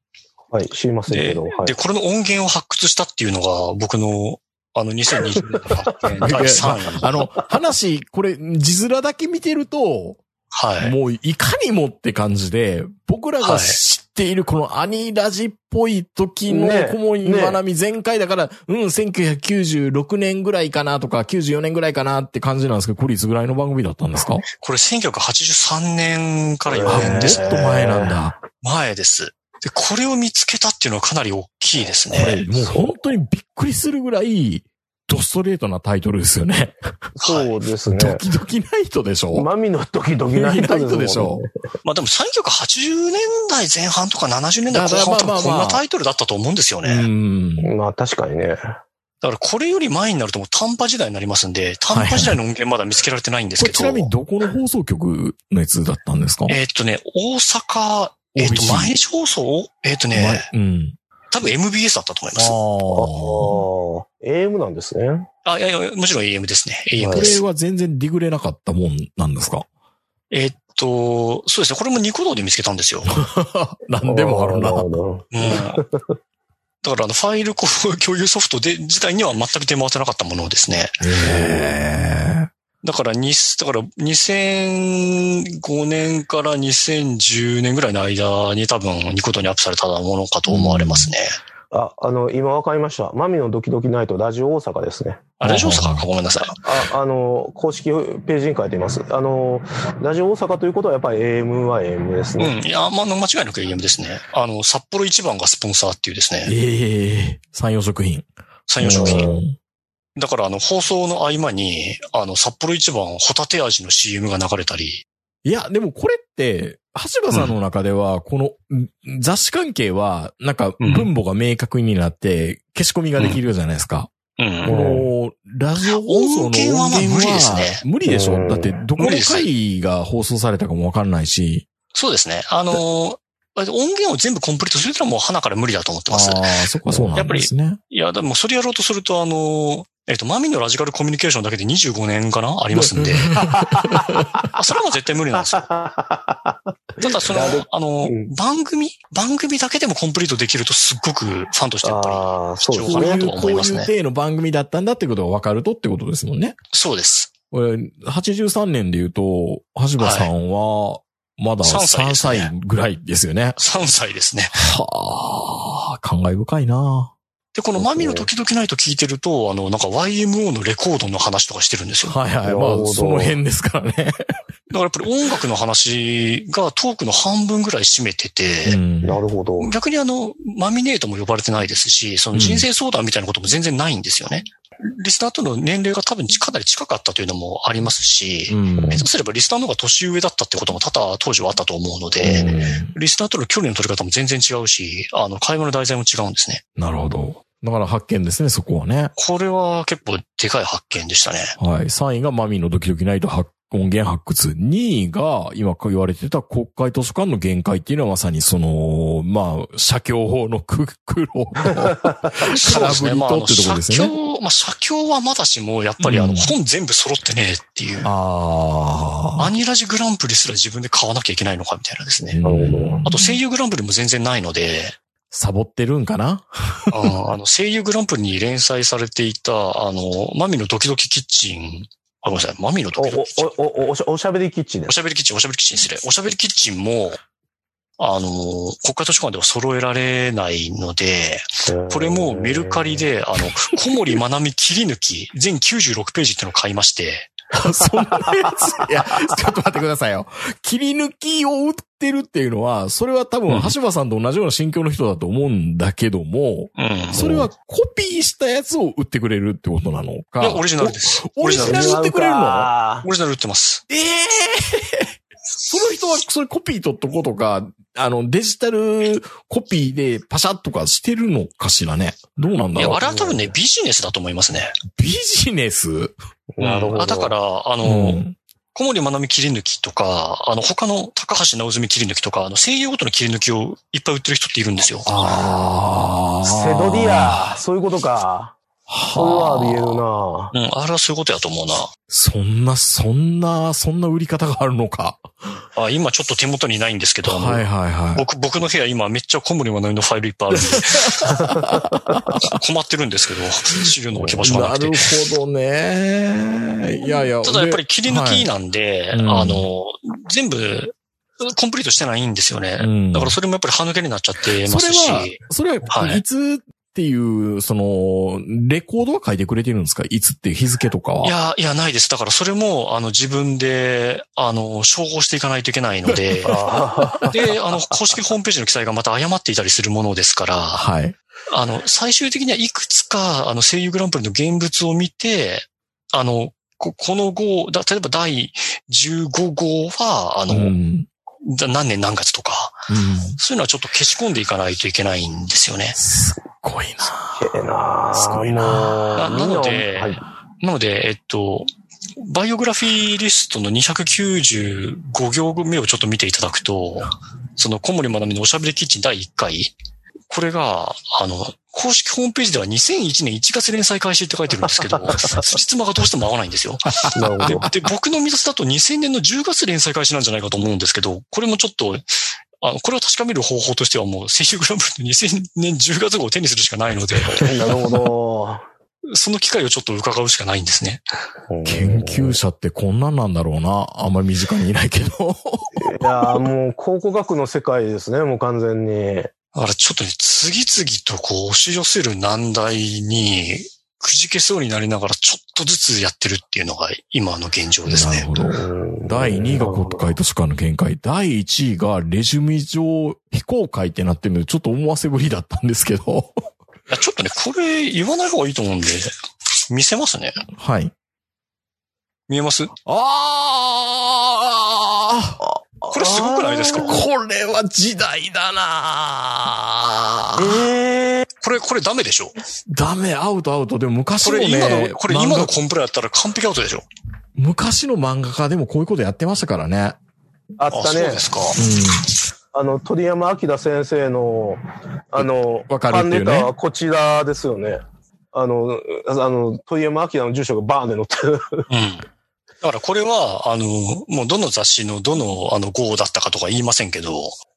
はい、知りませんけでど。はいで、。これの音源を発掘したっていうのが僕の、あの、2020年の発見 第3位。あの、話、これ、字面だけ見てると、はい。もういかにもって感じで、僕らがはい知っているこのアニラジっぽい時のね小森ねまなみ全開だから、うん、1996年ぐらいかなとか、94年ぐらいかなって感じなんですけど、これいつぐらいの番組だったんですか？これ1983年から4あ、年もっです。と前なんだ。前です。で、これを見つけたっていうのはかなり大きいですこれ、ね。もう本当にびっくりするぐらい、ドストレートなタイトルですよね。そうですね。ドキドキナイトでしょ？マミのドキドキナイトナイトでしょ？まあでも1980年代前半とか70年代後半とかまあまあまあまあこんなタイトルだったと思うんですようね。ん。まあ確かにね。だからこれより前になるともう短波時代になりますんで、短波時代の音源まだ見つけられてないんですけど。これちなみにどこの放送局のやつだったんですか？えーっとね、大阪、えーっと、毎日放送？えーっとね、前うん。多分 MBS だったと思います。ああ。AM なんですね。あ、いやいや、もちろん AM ですね。AM はこれです。は全然ディグれなかったもんなんですか？えーっと、そうですね。これもニコ動で見つけたんですよ。なんでもあるな。うん。だからあの、ファイルこう共有ソフトで、自体には全く出回ってなかったものですね。えだから、に、だから、2005年から2010年ぐらいの間に多分、ニコトにアップされたものかと思われますね。あ、あの、今わかりました。マミのドキドキナイトラジオ大阪ですね。あ、大丈夫ですか？ごめんなさい。あ、あの、公式ページに書いています。あの、ラジオ大阪ということはやっぱり AM は AM ですうね。ん。いや、まあ、間違いなく AM ですね。あの、札幌一番がスポンサーっていうですね、ええ産業食品。産業食品。品。だから、あの、放送の合間に、あの、札幌一番ホタテ味の CM が流れたり、いや、でもこれって、橋場さんの中では、このん雑誌関係は、なんかうん分母が明確になって、消し込みができるじゃないですか。うん。この、ラジオ放送の音音源は無理ですね無理でしょ？うんだって、どこの回が放送されたかもわかんないし。そうですね。あの、音源を全部コンプリートするってのはもう鼻から無理だと思ってます。ああ、そこはそうなんですね。いや、でもそれやろうとすると、あの、えっ、と、マミのラジカルコミュニケーションだけで25年かな？ありますんで。あそれはもう絶対無理なんですよ。ただ、そのあの、うん番組番組だけでもコンプリートできるとすっごくファンとしてやっぱり。ああ、そうですこういう、ね。かなとはこういう思いますね体の番組だったんだってことが分かるとってことですもんね。そうです。これ、83年で言うと、橋場さんは、まだ3歳3ですね歳ぐらいですよね。3歳ですね。はあ、感慨深いなで、このマミの時々ないと聞いてると、あの、なんか YMO のレコードの話とかしてるんですよ。はいはい。まあ、その辺ですからね。だからやっぱり音楽の話がトークの半分ぐらい占めてて、うんなるほど。逆にあの、マミネートも呼ばれてないですし、その人生相談みたいなことも全然ないんですよね。リスナーとの年齢が多分かなり近かったというのもありますし、うん下手すればリスナーの方が年上だったってことも多々当時はあったと思うので、リスナーとの距離の取り方も全然違うし、あの、会話の題材も違うんですね。なるほど。だから発見ですね、そこはね。これは結構でかい発見でしたね。はい。3位がマミーのドキドキナイト発音源発掘。2位が、今言われてた国会図書館の限界っていうのはまさにその、まあ、写経法の苦労のそうですね。まあ、あの、空振りとってとこですよね写経、まあ、写経はまだしも、やっぱりあの、うん本全部揃ってねえっていう。ああ。アニラジグランプリすら自分で買わなきゃいけないのかみたいなですね。なるほどあと声優グランプリも全然ないので、サボってるんかな？ああの声優グランプリに連載されていた、あの、マミのドキドキキッチン、あ、ごめんなさい、マミのドお、キッチン。お、お、お、おしゃおしゃべりキッチンでおしゃべりキッチン、おしゃべりキッチン失礼。おしゃべりキッチンも、あの、国会図書館では揃えられないので、す。これもメルカリで、あの、小森まなみ切り抜き、全96ページっていうのを買いまして、そんなやつ。いや、ちょっと待ってくださいよ。切り抜きを売ってるっていうのは、それは多分うん橋場さんと同じような心境の人だと思うんだけども、うん。それはコピーしたやつを売ってくれるってことなのいか。や、オリジナルです。オリジナル違う売ってくれるの？かオリジナル売ってます。ええその人はそれコピー取っとこうとか、あの、デジタルコピーでパシャッとかしてるのかしらね。どうなんいや、だろうあれは多分ね、ビジネスだと思いますね。ビジネス？なるほど。あだから、あうの、ん。小森まなみ切り抜きとか、あの、他の高橋直澄切り抜きとか、あの、声優ごとの切り抜きをいっぱい売ってる人っているんですよ。ああ。セドディア、そういうことか。それはあり得るなうん、あれはそういうことやと思うな。そんな、そんな、そんな売り方があるのか。あ今ちょっと手元にないんですけど、あのはいはいはい。僕、僕の部屋今めっちゃ小森まなみのファイルいっぱいあるんで、困ってるんですけど、知るの置き場所がなくてなる。ほどね。いやいや。ただやっぱりで切り抜きなんで、はいうんあの、全部、コンプリートしてないんですよね。うんだからそれもやっぱり歯抜けになっちゃってますそれはし、、それは、はいいつっていう、その、レコードは書いてくれてるんですか？いつっていう日付とかは？いや、いや、ないです。だからそれも、あの、自分で、あの、照合していかないといけないので、あで、あの、公式ホームページの記載がまた誤っていたりするものですから、はい。あの、最終的にはいくつか、あの、声優グランプリの現物を見て、あの、ここの号、だ例えば第15号は、あの、うん。だ何年何月とか、うん。そういうのはちょっと消し込んでいかないといけないんですよね。すっごいな。ええなすごいななのではいなので、えっと、バイオグラフィーリストの295行目をちょっと見ていただくと、その小森まなみのおしゃべりキッチン第1回、これが、あの、公式ホームページでは2001年1月連載開始って書いてるんですけど、辻褄がどうしても合わないんですよ。なるほど。で、で僕の見出しだと2000年の10月連載開始なんじゃないかと思うんですけど、これもちょっと、あの、これを確かめる方法としてはもう、声優グランプリの2000年10月号を手にするしかないので、なるほど。その機会をちょっと伺うしかないんですね。研究者ってこんなんなんだろうな。あんまり身近にいないけど。いやーもう考古学の世界ですね、もう完全に。だからちょっとね、次々とこう押し寄せる難題に、くじけそうになりながらちょっとずつやってるっていうのが今の現状ですねなるほ。ど。うん第2位が国会図書館の見解。第1位がレジュメ上非公開ってなってるので、ちょっと思わせぶりだったんですけど。いやちょっとね、これ言わない方がいいと思うんで、見せますね。はい。見えます？あこれすごくないですか？あこれは時代だなええこれ、これダメでしょ？ダメ、アウトアウト。でも昔このね、れ今の、これ今漫画のコンプラやったら完璧アウトでしょ？昔の漫画家でもこういうことやってましたからね。あ、あったねそうで。すか。あの、鳥山明先生の、あの、わかるっていうねはこちらですよね。あの、あの、鳥山明の住所がバーンで載ってる。うん。だからこれは、あの、もうどの雑誌のどの、あの、号だったかとか言いませんけど、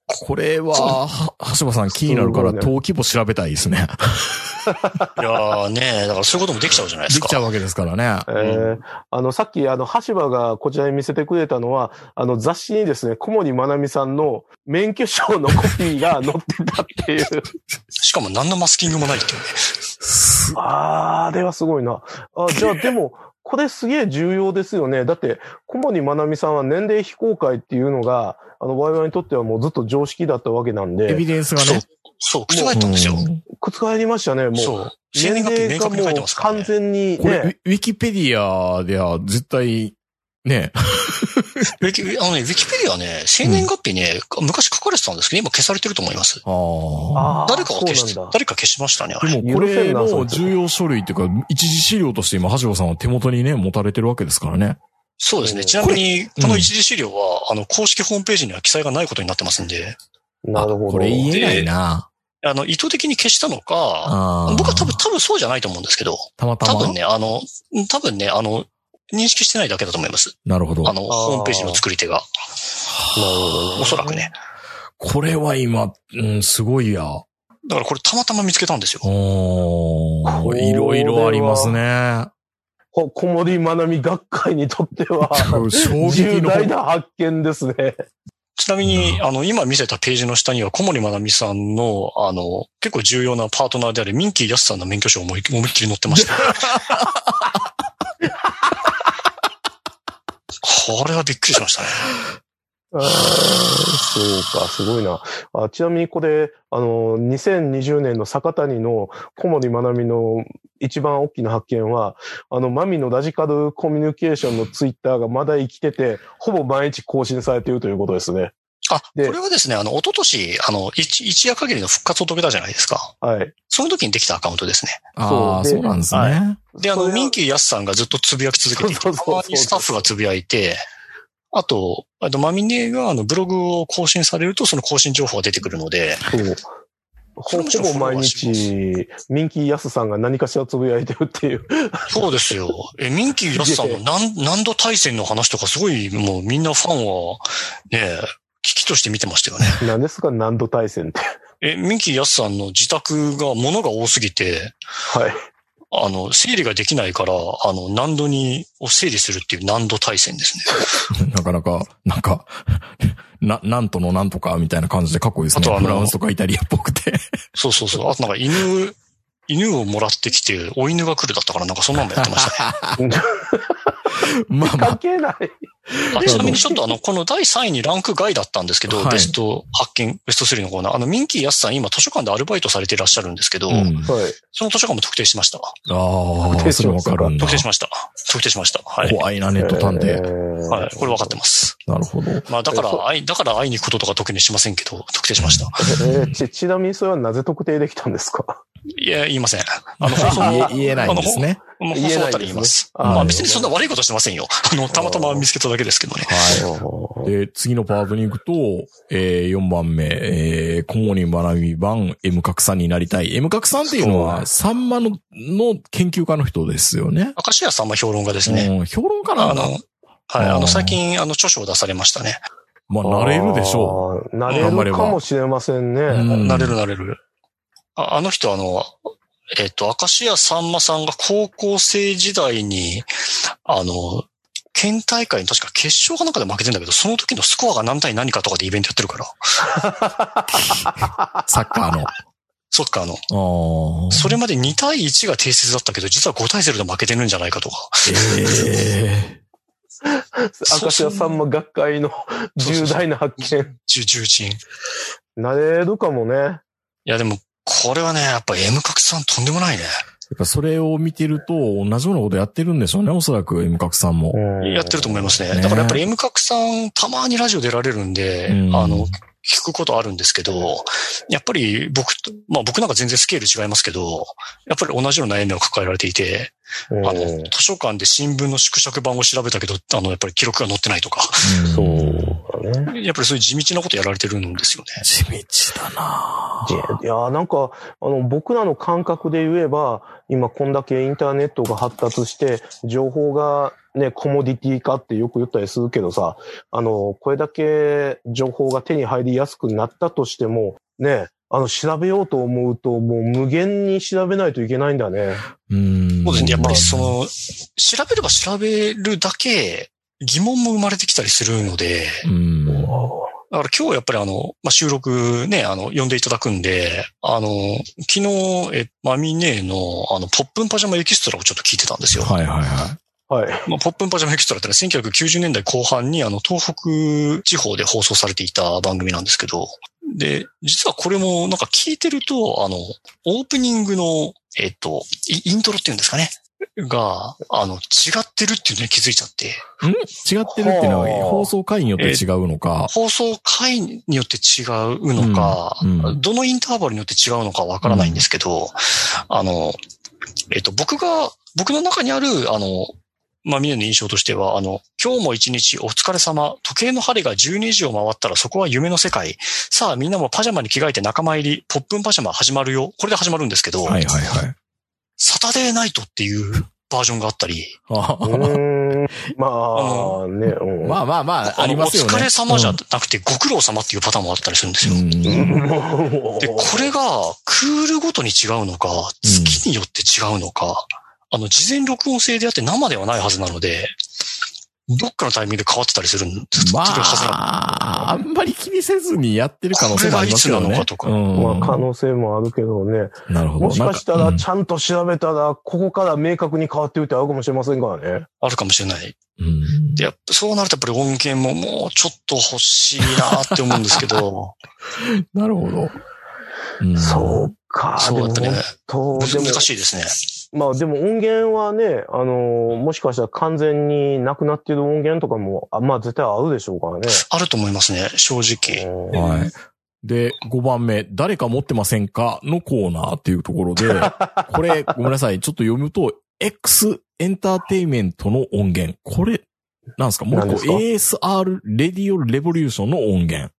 これは、は 橋場さん気になるから、登記簿調べたいですね。いやーね、だからそういうこともできちゃうじゃないでか。ですきちゃうわけですからね。えーあの、さっき、あの、橋場がこちらに見せてくれたのは、あの、雑誌にですね、小森まなみさんの免許証のコピーが載ってたっていう。しかも何のマスキングもないっていうね。すあー、あれはすごいな。あ、じゃあ、でも、これすげえ重要ですよね。だって、小森まなみさんは年齢非公開っていうのが、あの、我々にとってはもうずっと常識だったわけなんエビで、デンスがそうね。、そう、覆ったんですよ。うん覆りましたね、もう。そう。生年月日明確に書いてますから、完ね。全にこれ、ウィキペディアでは絶対、ね、ウィキ、あのね、ウィキペディアね、生年月日ね、昔書かれてたんですけど、今消されてると思います。ああ。誰かが消して誰か消しましたね、あれ。でもこれの重要書類っていうか、一次資料として今、橋場さんは手元にね、持たれてるわけですからね。そうですね。うんちなみに、この一次資料は、あの、公式ホームページには記載がないことになってますんで、なるほど。あこれ言えないな。あの、意図的に消したのか、僕は多分、多分そうじゃないと思うんですけど、たまたま？多分ね、あの、多分ね、あの、認識してないだけだと思います。なるほど。あの、ホームページの作り手が。おそらくね。これは今、うん、すごいや。だからこれたまたま見つけたんですよ。おー、これはいろいろありますね。こ小森まなみ学会にとっては、重の。大な発見ですね。ちなみに、あの、今見せたページの下には、小森まなみさんの、あの、結構重要なパートナーであるミンキーヤスさんの免許証を思い思いっきり載ってました。これはびっくりしましたね。あ そうか、すごいな。あちなみにこれ、あの、2020年の坂谷の小森まなみの一番大きな発見は、あの、マミのラジカルコミュニケーションのツイッターがまだ生きてて、ほぼ毎日更新されているということですね。あ、でこれはですね、あの、一昨年あの、一一夜限りの復活を遂げたじゃないですか。はい。その時にできたアカウントですね。ああ、そうでそうなんですね。はで、あの、ミンキーヤスさんがずっとつぶやき続けていて、そうそうそうたまにスタッフがつぶやいて、あと、あと、マミネがあの、ブログを更新されると、その更新情報が出てくるので、そう。ほほぼ毎日、ミンキーヤスさんが何かしらつぶやいてるっていう。そうですよ。え、ミンキーヤスさんの何、何度対戦の話とかすごい、もうみんなファンは、ね、危機として見てましたよね。何ですか何度対戦って。え、ミンキーヤスさんの自宅が物が多すぎて、はい。あの、整理ができないから、あの、何度に、を整理するっていう何度対戦ですね。なかなか、なんか、な、なんとのなんとかみたいな感じでかっこいいですね。あとあのフランスとかイタリアっぽくて。そうそうそう。あとなんか犬、犬をもらってきて、お犬が来るだったから、なんかそんなのもやってましたね。まあまあ、関係ない。あちなみにちょっとあの、この第3位にランク外だったんですけど、はいベスト発見、ベスト3のコーナー。あの、ミンキーヤスさん今図書館でアルバイトされていらっしゃるんですけど、うん。はい。その図書館も特定しました。ああ、それわかるんだ特。定しました。特定しました。はい。怖いな、ネット探偵。偵はい。これ分かってます。なるほど。まあ、だから、会い、だから会いに行くこととか特にしませんけど、特定しました。えーち、ちなみにそれはなぜ特定できたんですか？いや、言いません。あの、放送言え言えないんですね。もう放送だったら言います。言えないんですねまあ別にそんな悪いことしてませんよ。あの、たまたま見つけただけですけどね。はい。で、次のパートに行くと、えー、4番目、えー、小森まなみ版 M 角さんになりたい。M 角さんっていうのは、サンマの、の研究家の人ですよね。明石家さんま評論家ですね。うん、評論家なんだ。あの、はい。あの、最近、あの、著書を出されましたね。まあ、慣れるでしょう。慣れるかもしれませんね。うんなれるなれる。ああの人あの、えっ、と、明石家さんまさんが高校生時代に、あの、県大会に確か決勝かなんかで負けてんだけど、その時のスコアが何対何かとかでイベントやってるから、サッカーの。そっか、あの。それまで2対1が定説だったけど、実は5対0で負けてるんじゃないかとか。ええ明石家さんま学会の重大な発見。重重鎮。い慣れるかもね。や、でも、これはね、やっぱ M 角さんとんでもないね。やっぱそれを見てると、同じようなことやってるんでしょうね、おそらく、M 角さんも。うんやってると思いますね。ねだからやっぱり M 角さん、たまにラジオ出られるんで、うんあの、聞くことあるんですけど、やっぱり僕と、まあ僕なんか全然スケール違いますけど、やっぱり同じような悩みを抱えられていて、うんあの、図書館で新聞の縮尺版を調べたけど、あの、やっぱり記録が載ってないとか、うんそうだね。やっぱりそういう地道なことやられてるんですよね。地道だなぁいや、なんか、あの、僕らの感覚で言えば、今こんだけインターネットが発達して、情報がね、コモディティ化ってよく言ったりするけどさ、あの、これだけ情報が手に入りやすくなったとしても、ね、あの、調べようと思うと、もう無限に調べないといけないんだね。うん。そうですね。やっぱりそまの、調べれば調べるだけ疑問も生まれてきたりするので、あうん。だから今日やっぱりあの、まあ、収録ね、あの、呼んでいただくんで、あの、昨日、え、マミネーの、あの、ポップンパジャマエキストラをちょっと聞いてたんですよ。はいはいははい。まあ、ポップンパジャマエキストラってのは1990年代後半にあの、東北地方で放送されていた番組なんですけど、で、実はこれもなんか聞いてると、あの、オープニングの、えっと、イイントロっていうんですかね。が、あの、違ってるっていうのに気づいちゃって、違ってるっていうのははあ放送回によって違うのか。放送回によって違うのか、うんうんどのインターバルによって違うのかわからないんですけど、あの、えっと、僕が、僕の中にある、あの、まあ、見るの印象としては、あの、今日も一日お疲れ様。時計の針が12時を回ったらそこは夢の世界。さあみんなもパジャマに着替えて仲間入り、ポップンパジャマ始まるよ。これで始まるんですけど、はいはいはい。サタデーナイトっていうバージョンがあったり。まあ、ね、うん。まあまあまあ、ありますよね。お疲れ様じゃなくてご苦労様っていうパターンもあったりするんですよ。うん。で、これが、クールごとに違うのか、月によって違うのか、あの、事前録音制であって生ではないはずなので、どっかのタイミングで変わってたりするんですまるはずなあ、あんまり気にせずにやってる可能性もありますよね。これがいつなのかとかうんまあ、可能性もあるけどね。なるほど。もしかしたら、ちゃんと調べたら、ここから明確に変わってるってあるかもしれませんからね。あるかもしれない。うんで、やっぱそうなるとやっぱり音源ももうちょっと欲しいなって思うんですけど、なるほど。うんそうか。そうだったねでも本当、でも難、しいですね。まあでも音源はね、あのーもしかしたら完全になくなってる音源とかも、あまあ絶対あるでしょうからね。あると思いますね、正直。うんはい。で、5番目、誰か持ってませんかのコーナーっていうところで、これ、ごめんなさい。ちょっと読むと、X エンターテイメントの音源。これ、なんですか？もう一個 ASR レディオレボリューションの音源。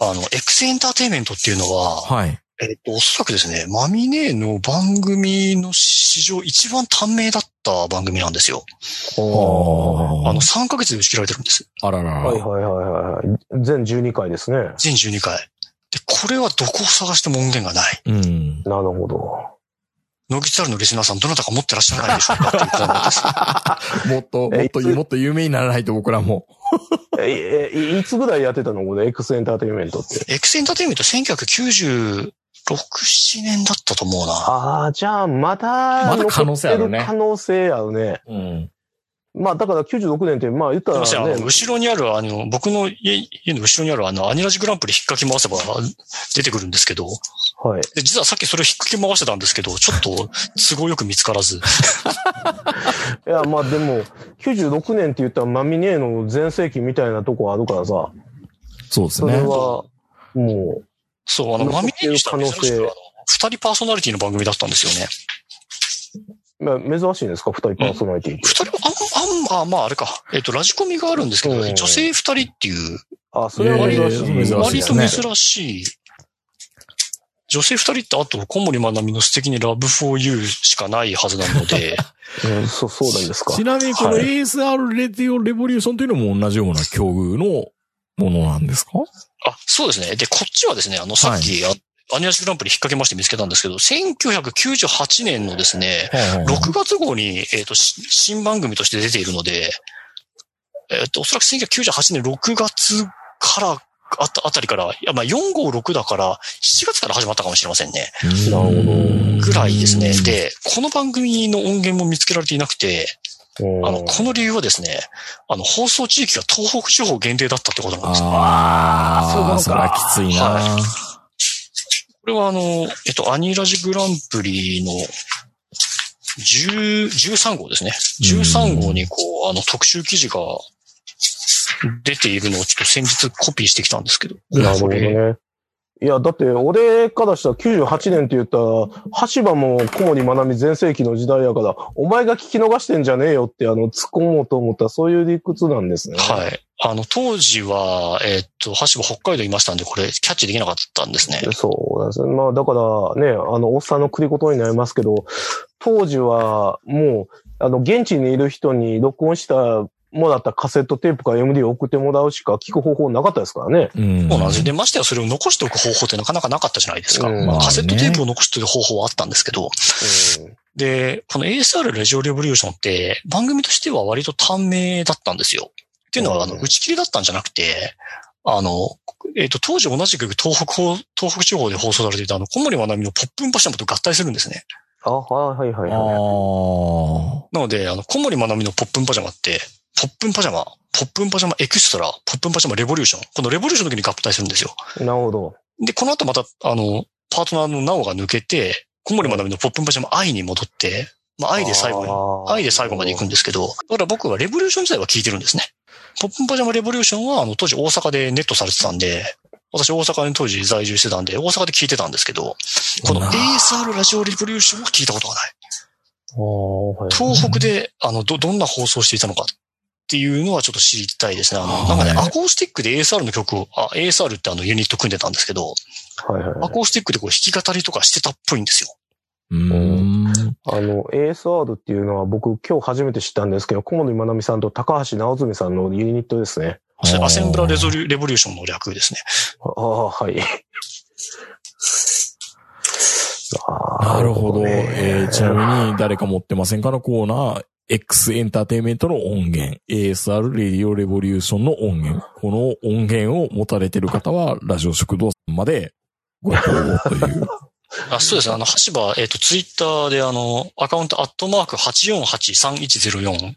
あの、X エンターテイメントっていうのは、はい。えっと、おそらくですね、マミネーの番組の史上一番短命だった番組なんですよ。あの、3ヶ月で打ち切られてるんです。あららら。はいはいはいはい。全12回ですね。全12回。で、これはどこを探しても音源がない。うん。なるほど。ノギツアルのリスナーさん、どなたか持ってらっしゃらないでしょうかっていうです。もっと、もっと、もっと有名にならないと僕らも。え、え、いつぐらいやってたの？これ、X エンターテインメントって。X エンターテイメント1996、7年だったと思うな。ああ、じゃあ、まだ、まだ可能性あるね可能性あるね。うん。まあ、だから96年って、まあ言ったすいません、あらねの、、後ろにある、あの、僕の家家の後ろにある、あの、アニラジグランプリ引っかき回せば出てくるんですけど、はい。で実はさっきそれを引っかき回してたんですけど、ちょっと都合よく見つからず。いや、まあでも、96年って言ったらマミネーの全盛期みたいなとこあるからさ、そうですねそれ。は、もそう、あの、残マミってるネにしたら二人パーソナリティの番組だったんですよね。う、まあ、珍しいんですか？二人パーソナリティ。二人、あん、あん、あまああれか。えっ、と、ラジコミがあるんですけど、うん女性二人っていう、あ、それは珍しい。えー珍しい割と珍しい。女性二人ってあと小森まなみの素敵にラブフォーユーしかないはずなので、うん、そう、そうなんですか。ちなみにこのはい ASR レディオレボリューションというのも同じような境遇のものなんですか？あ、そうですね。で、こっちはですね、あの、さっき、あアニアスグランプリ引っ掛けまして見つけたんですけど、1998年のですね、6月号に、えっ、と、し新番組として出ているので、えっ、と、おそらく1998年6月から、あたあたりから、いや、まあ、4号6だから、7月から始まったかもしれませんね。なるほどぐらいですね。で、この番組の音源も見つけられていなくて、うんあの、この理由はですね、あの、放送地域が東北地方限定だったってことなんですよ。ああ、そうなのかそれはきついな。はこれはあの、えっと、アニラジグランプリの10 13号ですね。13号にこう、あの、特集記事が出ているのをちょっと先日コピーしてきたんですけど。なるほどね。いや、だって、俺からしたら98年って言ったら、橋場も小森まなみ全盛期の時代やから、お前が聞き逃してんじゃねえよって、あの、突っ込もうと思ったら、そういう理屈なんですね。はい。あの、当時は、えっと、橋場北海道いましたんで、これ、キャッチできなかったんですね。そうですね。まあ、だからね、あの、おっさんの繰りことになりますけど、当時はもう、あの、現地にいる人に録音したもらったカセットテープか MD を送ってもらうしか聞く方法なかったですからね。うんそうなんですよ。で、ましてやそれを残しておく方法ってなかなかなかったじゃないですか。うんまあカセットテープを残しておく方法はあったんですけど、うんで、この ASR ラジオレボリューションって番組としては割と短命だったんですよ。っていうのは、あの、うん打ち切りだったんじゃなくて、あの、えっ、と、当時同じく東北放、東北地方で放送されていたあの、小森まなみのポップンパシャマと合体するんですね。あ、はいはいはいあはい。あ。なので、あの、小森まなみのポップンパジャマって、ポップンパジャマ、ポップンパジャマエクストラ、ポップンパジャマレボリューション。このレボリューションの時に合体するんですよ。なるほど。で、この後また、あの、パートナーのナオが抜けて、小森まなみのポップンパジャマ愛に戻って、まあ愛で最後に、に愛で最後まで行くんですけど、だから僕はレボリューション自体は聞いてるんですね。ポップンパジャマレボリューションは、あの、当時大阪でネットされてたんで、私大阪に当時在住してたんで、大阪で聞いてたんですけど、このな ASR ラジオレボリューションは聞いたことがない。はい東北で、あの、ど、どんな放送をしていたのかっていうのはちょっと知りたいですね。あの、なんかね、はいアコースティックで ASR の曲を、あ、ASR ってあのユニット組んでたんですけど、はいはいアコースティックでこう弾き語りとかしてたっぽいんですよ。うーん。あの、ASR っていうのは僕今日初めて知ったんですけど、小森まなみさんと高橋直澄さんのユニットですね。アセンブラレゾリュレボリューションの略ですね。ああ、はい。なるほど。ねえーちなみに、誰か持ってませんかのコーナー、X エンターテインメントの音源、ASR レディオレボリューションの音源。この音源を持たれている方は、ラジオ食堂までご投稿という。あそうですね。あの、橋場、えっ、と、ツイッターであの、アカウントアットマーク8483104、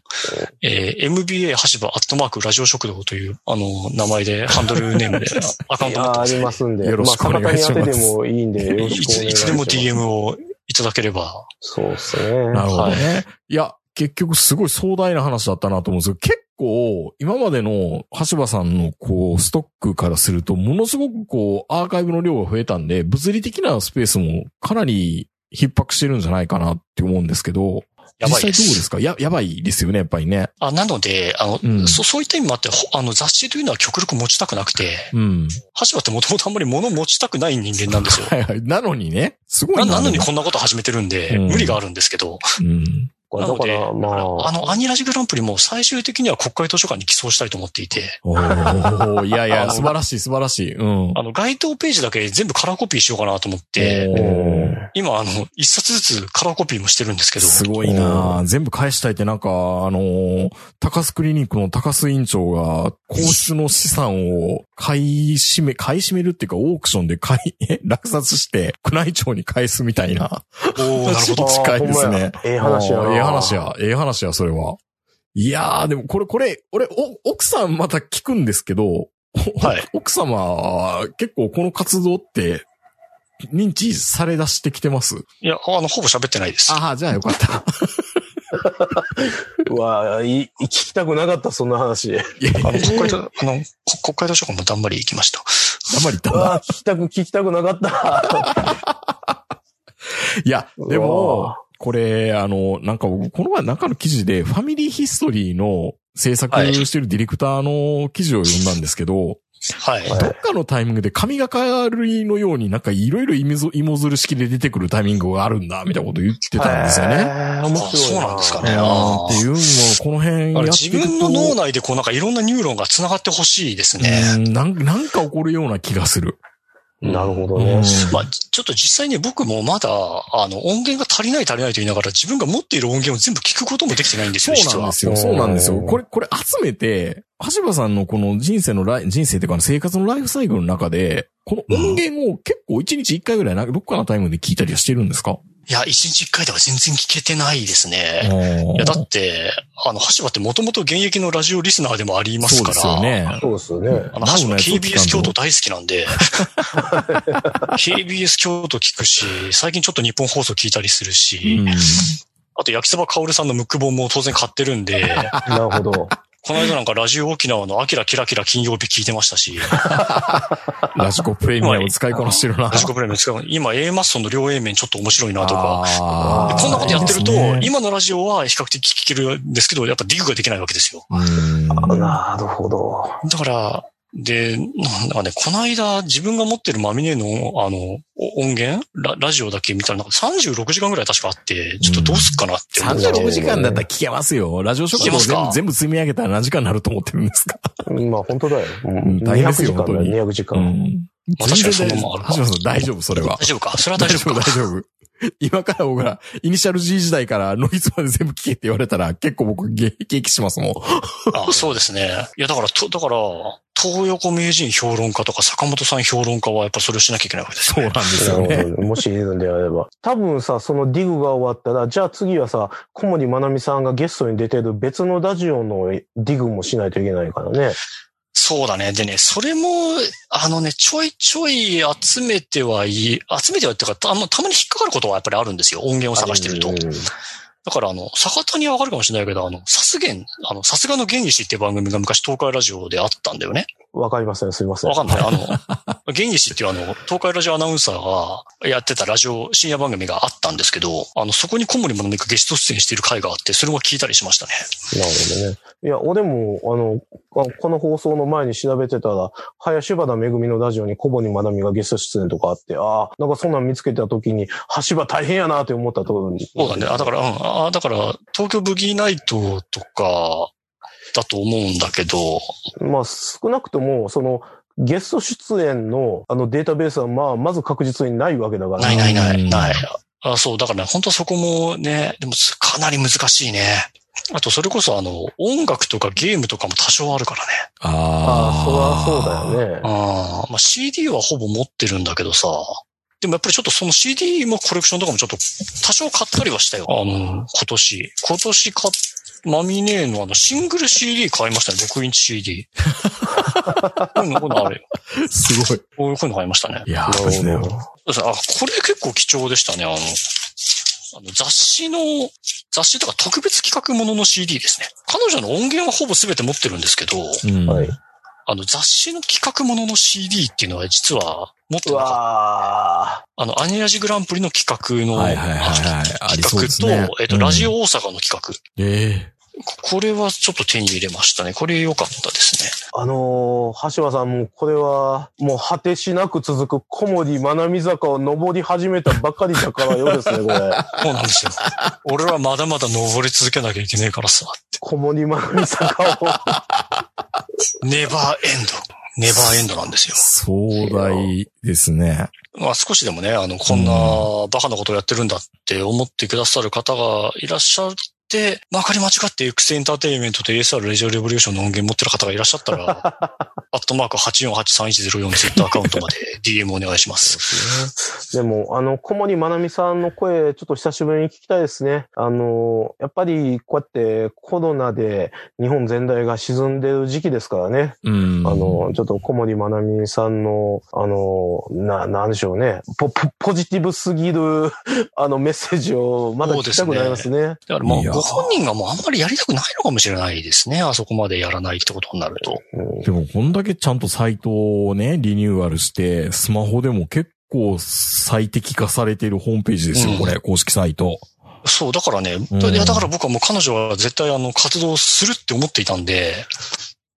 えー MBA 橋場アットマークラジオ食堂という、あの、名前で、ハンドルネームで アカウンいトになってます、りね。ますんで。よろしくお願いしますまあ、でもいいんで、よろいつ、しくお願いします。いつでも DM をいただければ。そうですね。なるほどね。いや、結局すごい壮大な話だったなと思うんですけど、結構、今までの橋場さんのこう、ストックからすると、ものすごくこう、アーカイブの量が増えたんで、物理的なスペースもかなり逼迫してるんじゃないかなって思うんですけど、やばいです。実際どうですか？や、やばいですよね、やっぱりね。あ、なので、あの、うんそ、そういった意味もあって、ほあの、雑誌というのは極力持ちたくなくて、うん。橋場ってもともとあんまり物持ちたくない人間なんですよ。はいはい。なのにね、すごないなのにこんなこと始めてるんで、うん無理があるんですけど、うん。だから、なので、まあ、あの、アニラジグランプリも最終的には国会図書館に寄贈したいと思っていて、おーいやいや、素晴らしい、素晴らしい。うん。あの、該当ページだけ全部カラーコピーしようかなと思って、今、あの、一冊ずつカラーコピーもしてるんですけど、すごいな。全部返したいってなんか、あのー高須クリニックの高須院長が、公室の資産を買い占め、買い占めるっていうか、オークションで買い、え落札して、宮内庁に返すみたいな。おーなるほど。近いですね。ええ話やええ話や、ええ話や、それは。いやー、でもこれ、これ、俺、お、奥さんまた聞くんですけど、はい。奥様は結構この活動って、認知され出してきてます？いや、あの、ほぼ喋ってないです。ああ、じゃあよかった。うわい聞きたくなかった、そんな話。いやいあの、国会図、あの、こ国会図書館もだんまり行きました。あんまり言ったうわ聞きたく、聞きたくなかった。いや、でうもわ、これ、あの、なんか僕、この前中の記事で、ファミリーヒストリーの制作してるディレクターの記事を読んだんですけど、はい。はいどっかのタイミングで神がかりのようになんかいろいろ芋づる式で出てくるタイミングがあるんだ、みたいなこと言ってたんですよね。面白いあそうなんですかねっていうのも、この辺やって自分の脳内でこうなんかいろんなニューロンが繋がってほしいですね。うんなんなんか起こるような気がする。なるほどうんね。まあ、ちょっと実際ね、僕もまだ、あの、音源が足りない足りないと言いながら、自分が持っている音源を全部聞くこともできてないんですそうよ、実は。なんですよ。そうなんですよ。これ、これ集めて、橋場さんのこの人生のライ、人生っていうか生活のライフサイクルの中で、この音源を結構1日1回ぐらいな、どっかのタイムで聞いたりはしてるんですか？いや、一日一回では全然聞けてないですね。いや、だって、あの、橋場ってもともと現役のラジオリスナーでもありますから。そうですよね。そうですよね。あの、橋場 KBS 京都大好きなんで、KBS 京都聞くし、最近ちょっと日本放送聞いたりするし、うんあと焼きそばかおるさんのムック本も当然買ってるんで、なるほど。この間なんかラジオ沖縄のアキラキラキラ金曜日聞いてましたし、ラジコプレミアム使いこなしてるな。ラジコプレミアム使う今 A マッソンの両 A 面ちょっと面白いなとか、こんなことやってると、ね今のラジオは比較的聞けるんですけど、やっぱディグができないわけですよ。うんなるほど。だから、で、なんだかね、この間自分が持ってるマミネの、あの、お音源ララジオだけ見たらなんか36時間ぐらい確かあって、ちょっとどうすっかなって思って。36時間だったら聞けますよ。ラジオ食堂聞けますか？全部全部積み上げたら何時間になると思ってるんですか？まあ本当だよ。うんん大変ですよ200時間だ本当に200時う間。ん。まあ確かにそんなもんある大丈夫、それは大。丈夫か？それは大丈夫か 大丈夫。今から僕ら、イニシャル G 時代からノイズまで全部聞けって言われたら結構僕激激しますもん。あそうですね。いや、だから、と、だから、東横名人評論家とか坂本さん評論家はやっぱそれをしなきゃいけないわけですよ。そうなんですよね。もしいるんであれば。多分さ、そのディグが終わったら、じゃあ次はさ、小森まなみさんがゲストに出てる別のラジオのディグもしないといけないからね。そうだね。でね、それも、あのね、ちょいちょい集めてはいい、集めてはっていうか、たまたまに引っかかることはやっぱりあるんですよ。音源を探してると。うんだから、あの、逆手にはわかるかもしれないけど、あの、さすげん、あの、さすがの原石っていう番組が昔東海ラジオであったんだよね。わかりません、すいません。わかんない。あの、原石っていうあの、東海ラジオアナウンサーがやってたラジオ深夜番組があったんですけど、あの、そこに小森ものみがゲスト出演している回があって、それも聞いたりしましたね。なるほどね。いや、俺も、あの、あこの放送の前に調べてたら、林原めぐみのラジオに小森まなみがゲスト出演とかあって、ああ、なんかそんなん見つけた時に、橋場大変やなって思ったと。そうだね。あ、だから、うん、あ、だから、東京ブギーナイトとか、だと思うんだけど、まあ、少なくとも、その、ゲスト出演のあのデータベースは、まあ、まず確実にないわけだから。ないないなうんい、ない。あそう、だからね、本当そこもね、でもかなり難しいね。あと、それこそあの、音楽とかゲームとかも多少あるからね。ああ、それはそうだよね。ああ、まあ CD はほぼ持ってるんだけどさ。でもやっぱりちょっとその CD もコレクションとかもちょっと多少買ったりはしたよ。あの、今年。今年買っ、マミネーのあのシングル CD 買いましたね。6インチ CD。こういうの、こういうのあるよ。すごい。こういうの買いましたね。いやー。そうですねあ、これ結構貴重でしたね。あの、あの雑誌の、雑誌とか特別企画ものの CD ですね。彼女の音源はほぼ全て持ってるんですけど、うんはい。あの雑誌の企画ものの CD っていうのは実は持ってうなかあの、アニラジグランプリの企画の、はいはいはいはい。企画と、ね。えっと、ラジオ大阪の企画。ええここれはちょっと手に入れましたね。これ良かったですね。あのー橋場さんもこれは、もう果てしなく続く小森まなみ坂を登り始めたばかりだからようですね、これ。そうなんですよ。俺はまだまだ登り続けなきゃいけねえからさ。小森まなみ坂を。ネバーエンド。ネバーエンドなんですよ。壮大ですね。まあ少しでもね、あの、こんなバカなことをやってるんだって思ってくださる方がいらっしゃって、まかり間違って X エンターテインメントと ASR レジオレボリューションの音源持ってる方がいらっしゃったら、アットマーク84831044ツイッターアカウントまで DM お願いします。でも、あの、小森まなみさんの声、ちょっと久しぶりに聞きたいですね。あの、やっぱりこうやってコロナで日本全体が沈んでる時期ですからね。うん。あの、ちょっと小森まなみさんの、あの、な、なんでしょうね。ポ、ポ、ポジティブすぎる、あの、メッセージをまだ聞きたくなりますね。だからもう、いやご本人がもうあんまりやりたくないのかもしれないですね。あそこまでやらないってことになると。うんでも、こんだけちゃんとサイトをね、リニューアルして、スマホでも結構最適化されているホームページですよ、うんこれ、公式サイト。そう、だからね、うんだから僕はもう彼女は絶対あの、活動するって思っていたんで、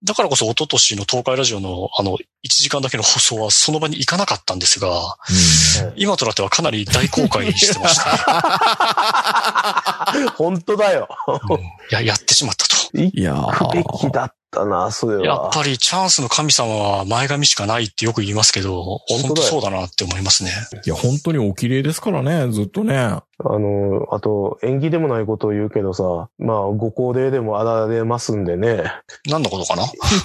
だからこそ一昨年の東海ラジオのあの、1時間だけの放送はその場に行かなかったんですが、今となってはかなり大公開してました、本当だよ。うんいや、やってしまったと。行いやくべーきだったな、それは。やっぱりチャンスの神様は前髪しかないってよく言いますけど、本当だよ本当そうだなって思いますね。いや、本当にお綺麗ですからね、ずっとね。あの、あと、縁起でもないことを言うけどさ、まあ、ご高齢でもあられますんでね。何のことかな？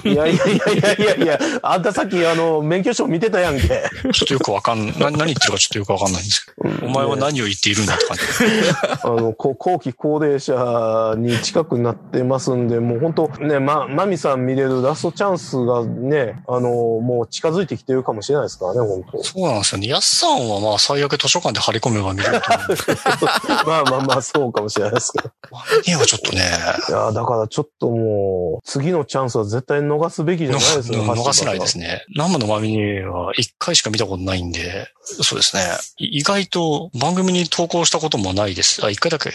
いやいやいやいやいやいや、あんたさっきあの、免許証見てたやんけ。ちょっとよくわかん、な何言ってるかちょっとよくわかんないんですけど。お前は何を言っているんだって感じ。あの、こ後期高齢者に近くなってますんで、もう本当ね、ま、マミさん見れるラストチャンスがね、あの、もう近づいてきてるかもしれないですからね、本当そうなんですよね。ヤスさんはまあ最悪図書館で張り込めば見れると思うんですけど、まあまあまあ、そうかもしれないですけど。いやはちょっとね、いや、だからちょっともう、次のチャンスは絶対逃すべきじゃないですね。逃せないですね。ね。生のまみには一回しか見たことないんで、そうですね。い意外と番組に投稿したこともないです。あ、一回だけ、い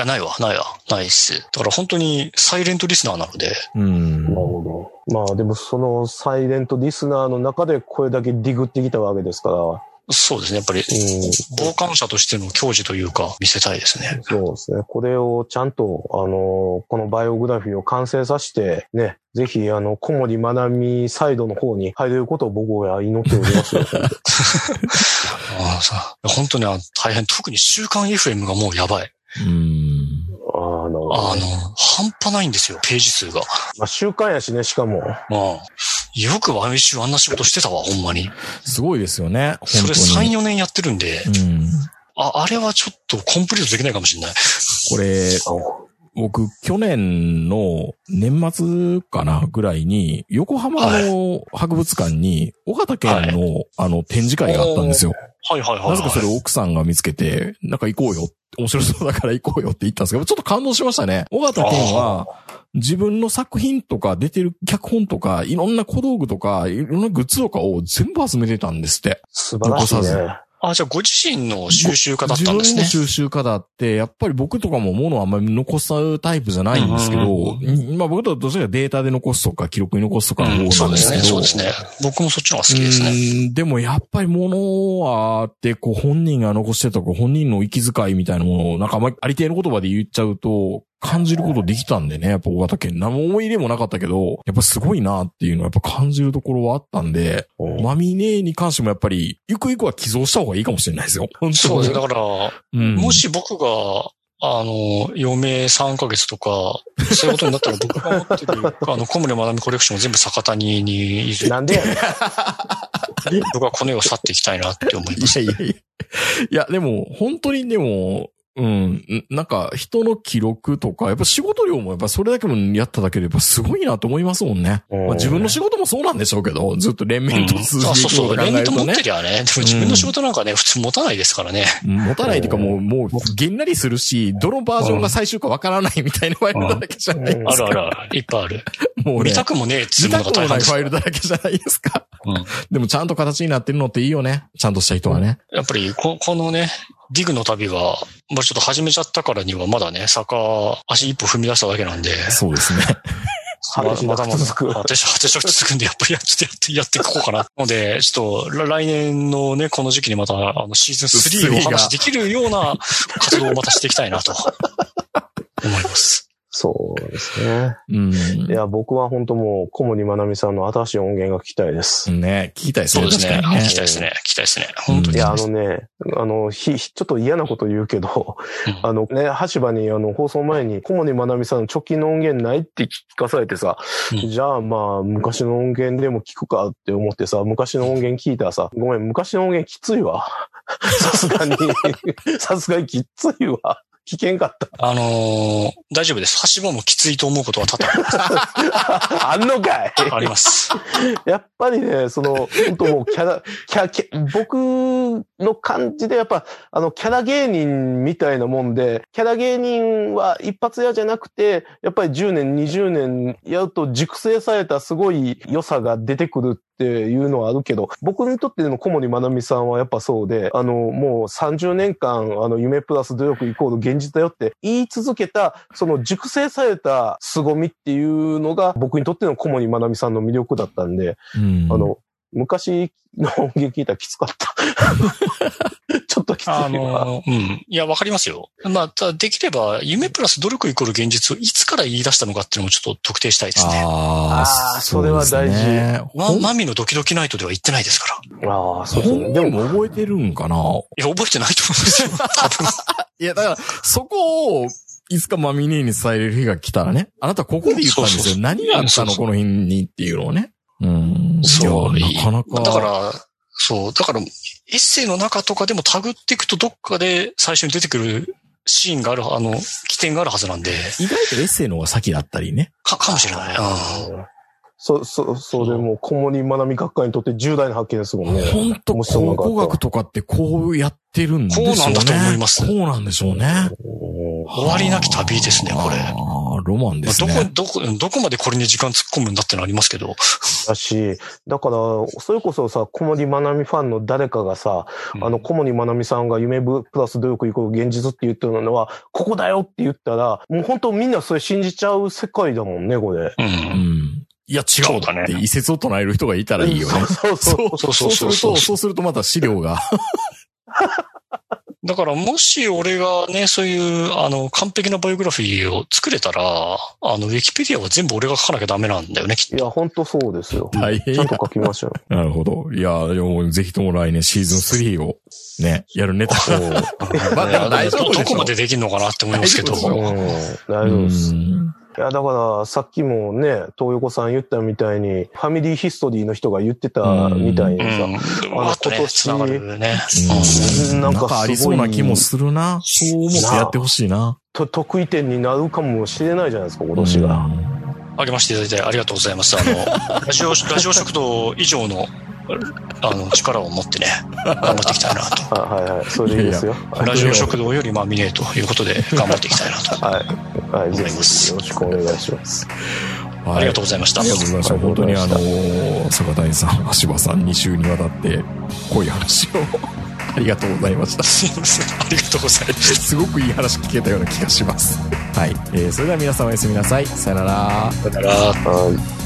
あ、ないわ、ないわ、ないっす。だから本当にサイレントリスナーなので、うんなる。ほど。まあでもそのサイレントリスナーの中でこれだけディグってきたわけですから、そうですね。やっぱり、うん、傍観者としての矜持というか、見せたいですね。そうですね。これをちゃんと、あの、このバイオグラフィーを完成させて、ね、ぜひ、あの、小森まなみサイドの方に入れることを僕は祈っておりますよ。ああさ本当にあ大変、特に週刊 FM がもうやばい。うん。あの、あの、半端ないんですよ、ページ数が。まあ、週刊やしね、しかも。まあ、よく毎週あんな仕事してたわ、ほんまに。すごいですよね。それ3、本当に。4年やってるんで、うん。あ、あれはちょっとコンプリートできないかもしれない。これ、僕、去年の年末かなぐらいに、横浜の博物館に、尾形県の、あの、展示会があったんですよ。はいはいはい、はい。なぜかそれを奥さんが見つけて、なんか行こうよ。面白そうだから行こうよって言ったんですけど、ちょっと感動しましたね。尾形健は、自分の作品とか出てる脚本とか、いろんな小道具とか、いろんなグッズとかを全部集めてたんですって。素晴らしい残さね。あ、じゃあご自身の収集家だったんですね自分の。収集家だって、やっぱり僕とかも物をあんまり残すタイプじゃないんですけど、うんまあ僕とはどちらかデータで残すとか、記録に残すとかの方なんうんそうですね、けどそうですね。僕もそっちの方が好きですね。うんでもやっぱり物はあって、こう本人が残してたか本人の息遣いみたいなものを、なんかあまりありていの言葉で言っちゃうと、感じることできたんでね、やっぱ大型犬。何も思い入れもなかったけど、やっぱすごいなっていうのはやっぱ感じるところはあったんで、うんマミネに関してもやっぱり、ゆくゆくは寄贈した方がいいかもしれないですよ。本当にそうですね。だから、うんもし僕が、あの、余命3ヶ月とか、そういうことになったら 僕が持ってる、あの、小森まなみコレクションを全部坂谷に入れなんでやねん僕はこの世を去っていきたいなって思います。いやいやいや。いや、でも、本当にでも、うん、んなんか、人の記録とか、やっぱ仕事量もやっぱそれだけもやっただけでやっぱすごいなと思いますもんね。うんまあ、自分の仕事もそうなんでしょうけど、ずっと連綿と続あそうそう。けていくことを考連綿と持っ。てりゃね。でも自分の仕事なんかね、普通持たないですからね。持たないというかもう、もう、げんなりするし、どのバージョンが最終かわからないみたいなファイルだらけじゃないですか。あるあるある。いっぱいある。もうね見たくもねえっつう見たくもないファイルだらけじゃないですか。うんでもちゃんと形になってるのっていいよね。ちゃんとした人はね。やっぱりこ、このね、ディグの旅が、まあちょっと始めちゃったからにはまだね、坂、足一歩踏み出しただけなんで、そうですね。果てしなく続く 果てし果てしなく続くんで、やっぱりやっとやって、やっていこうかな。の で、ちょっと、来来年のね、この時期にまた、あの、シーズン3をお話しできるような活動をまたしていきたいなと、思います。そうですね。うん。いや、僕は本当もう、小森まなみさんの新しい音源が聞きたいです。ね、聞きたいですね。そうですね。聞きたいですね。聞きたいですね。本当に。いや、あのね、あの、ひ、ひちょっと嫌なこと言うけど、うんあのね、橋場にあの、放送前に、小森まなみさんの直近の音源ないって聞かされてさ、うんじゃあまあ、昔の音源でも聞くかって思ってさ、昔の音源聞いたらさ、ごめん、昔の音源きついわ。さすがに、さすがにきついわ。聞けんかった。あのー大丈夫です。橋場もきついと思うことは多々あ んのかいあります。やっぱりね、その、本当もうキャラ、キャ、キャ僕の感じでやっぱ、あの、キャラ芸人みたいなもんで、キャラ芸人は一発屋じゃなくて、やっぱり10年、20年やると熟成されたすごい良さが出てくるっていうのはあるけど、僕にとっての小森まなみさんはやっぱそうで、あの、もう30年間、あの、夢プラス努力イコール芸現実だよって言い続けた、その熟成された凄みっていうのが僕にとっての小森まなみさんの魅力だったんで、うん。あの、昔の音源聞いたらきつかった。ちょっときついわ。あの、うん。いや、わかりますよ。まあ、できれば、夢プラス努力イコール現実をいつから言い出したのかっていうのもちょっと特定したいですね。ああーそれは大事ねま、マミのドキドキナイトでは言ってないですから。ああ、そうですね。本でも、覚えてるんかな？いや、覚えてないと思うんですよ。多分。いや、だから、そこを、いつかマミネーに伝えれる日が来たらね、あなたここで言ったんですよ。そうそうそう何があったの？この日にっていうのをね。うん。そうなかなか。だから、そう、だから、エッセイの中とかでもタグっていくとどっかで最初に出てくるシーンがある、あの、起点があるはずなんで、意外とエッセイの方が先だったりね。か、かもしれない。うんそう、そう、そうでもう小森まなみ学会にとって重大な発見ですもんね。本当考古学とかってこうやってるんでしょうね。こうなんだと思いますこうなんでしょうね。終わりなき旅ですね、これ。ああ、ロマンですどこね。、どこ、どこまでこれに時間突っ込むんだってのありますけど。だし、だから、それこそさ、小森まなみファンの誰かがさ、あの、小森まなみさんが夢プラス努力イコール現実って言ってるのは、ここだよって言ったら、もう本当みんなそれ信じちゃう世界だもんね、これ。う。うんん。いや、違うそうだねって一説を唱える人がいたらいいよね。そうそうそう。そう、そうすると、そうするとまた資料が。だからもし俺がね、そういう、あの、完璧なバイオグラフィーを作れたら、あの、ウィキペディアは全部俺が書かなきゃダメなんだよね、きっと。いや、本当そうですよ。大変やちゃんと書きましょう。なるほど。いや、でもぜひとも来年シーズン3をね、やるネタ。そう。まあでも大丈夫でしょどこまでできるのかなって思いますけど。大丈夫です。いや、だから、さっきもね、東横さん言ったみたいに、ファミリーヒストリーの人が言ってたみたいにさ、うん。わっとね、今年繋がるね。うんなかなんんかありそうな気もするな。そう思ってやってほしいな。と得意点になるかもしれないじゃないですか、今年が。あげましていただいてありがとうございます。あの、ラジオ、ラジオ食堂以上の、あの、力を持ってね、頑張っていきたいなと。あはいはい、それでいいですよ。ラジオ食堂よりまあ見ねえということで 頑張っていきたいなと。はい。はい、ぜひぜひよろしくお願いします。はいありがとうございましたありがとうございました。はい本当にあの、坂谷さん、橋場さん2週にわたって、こういう話を、ありがとうございました。す いません。ありがとうございました。すごくいい話聞けたような気がします。はい。えーそれでは皆さんおやすみなさい。さよなら。だから、はい。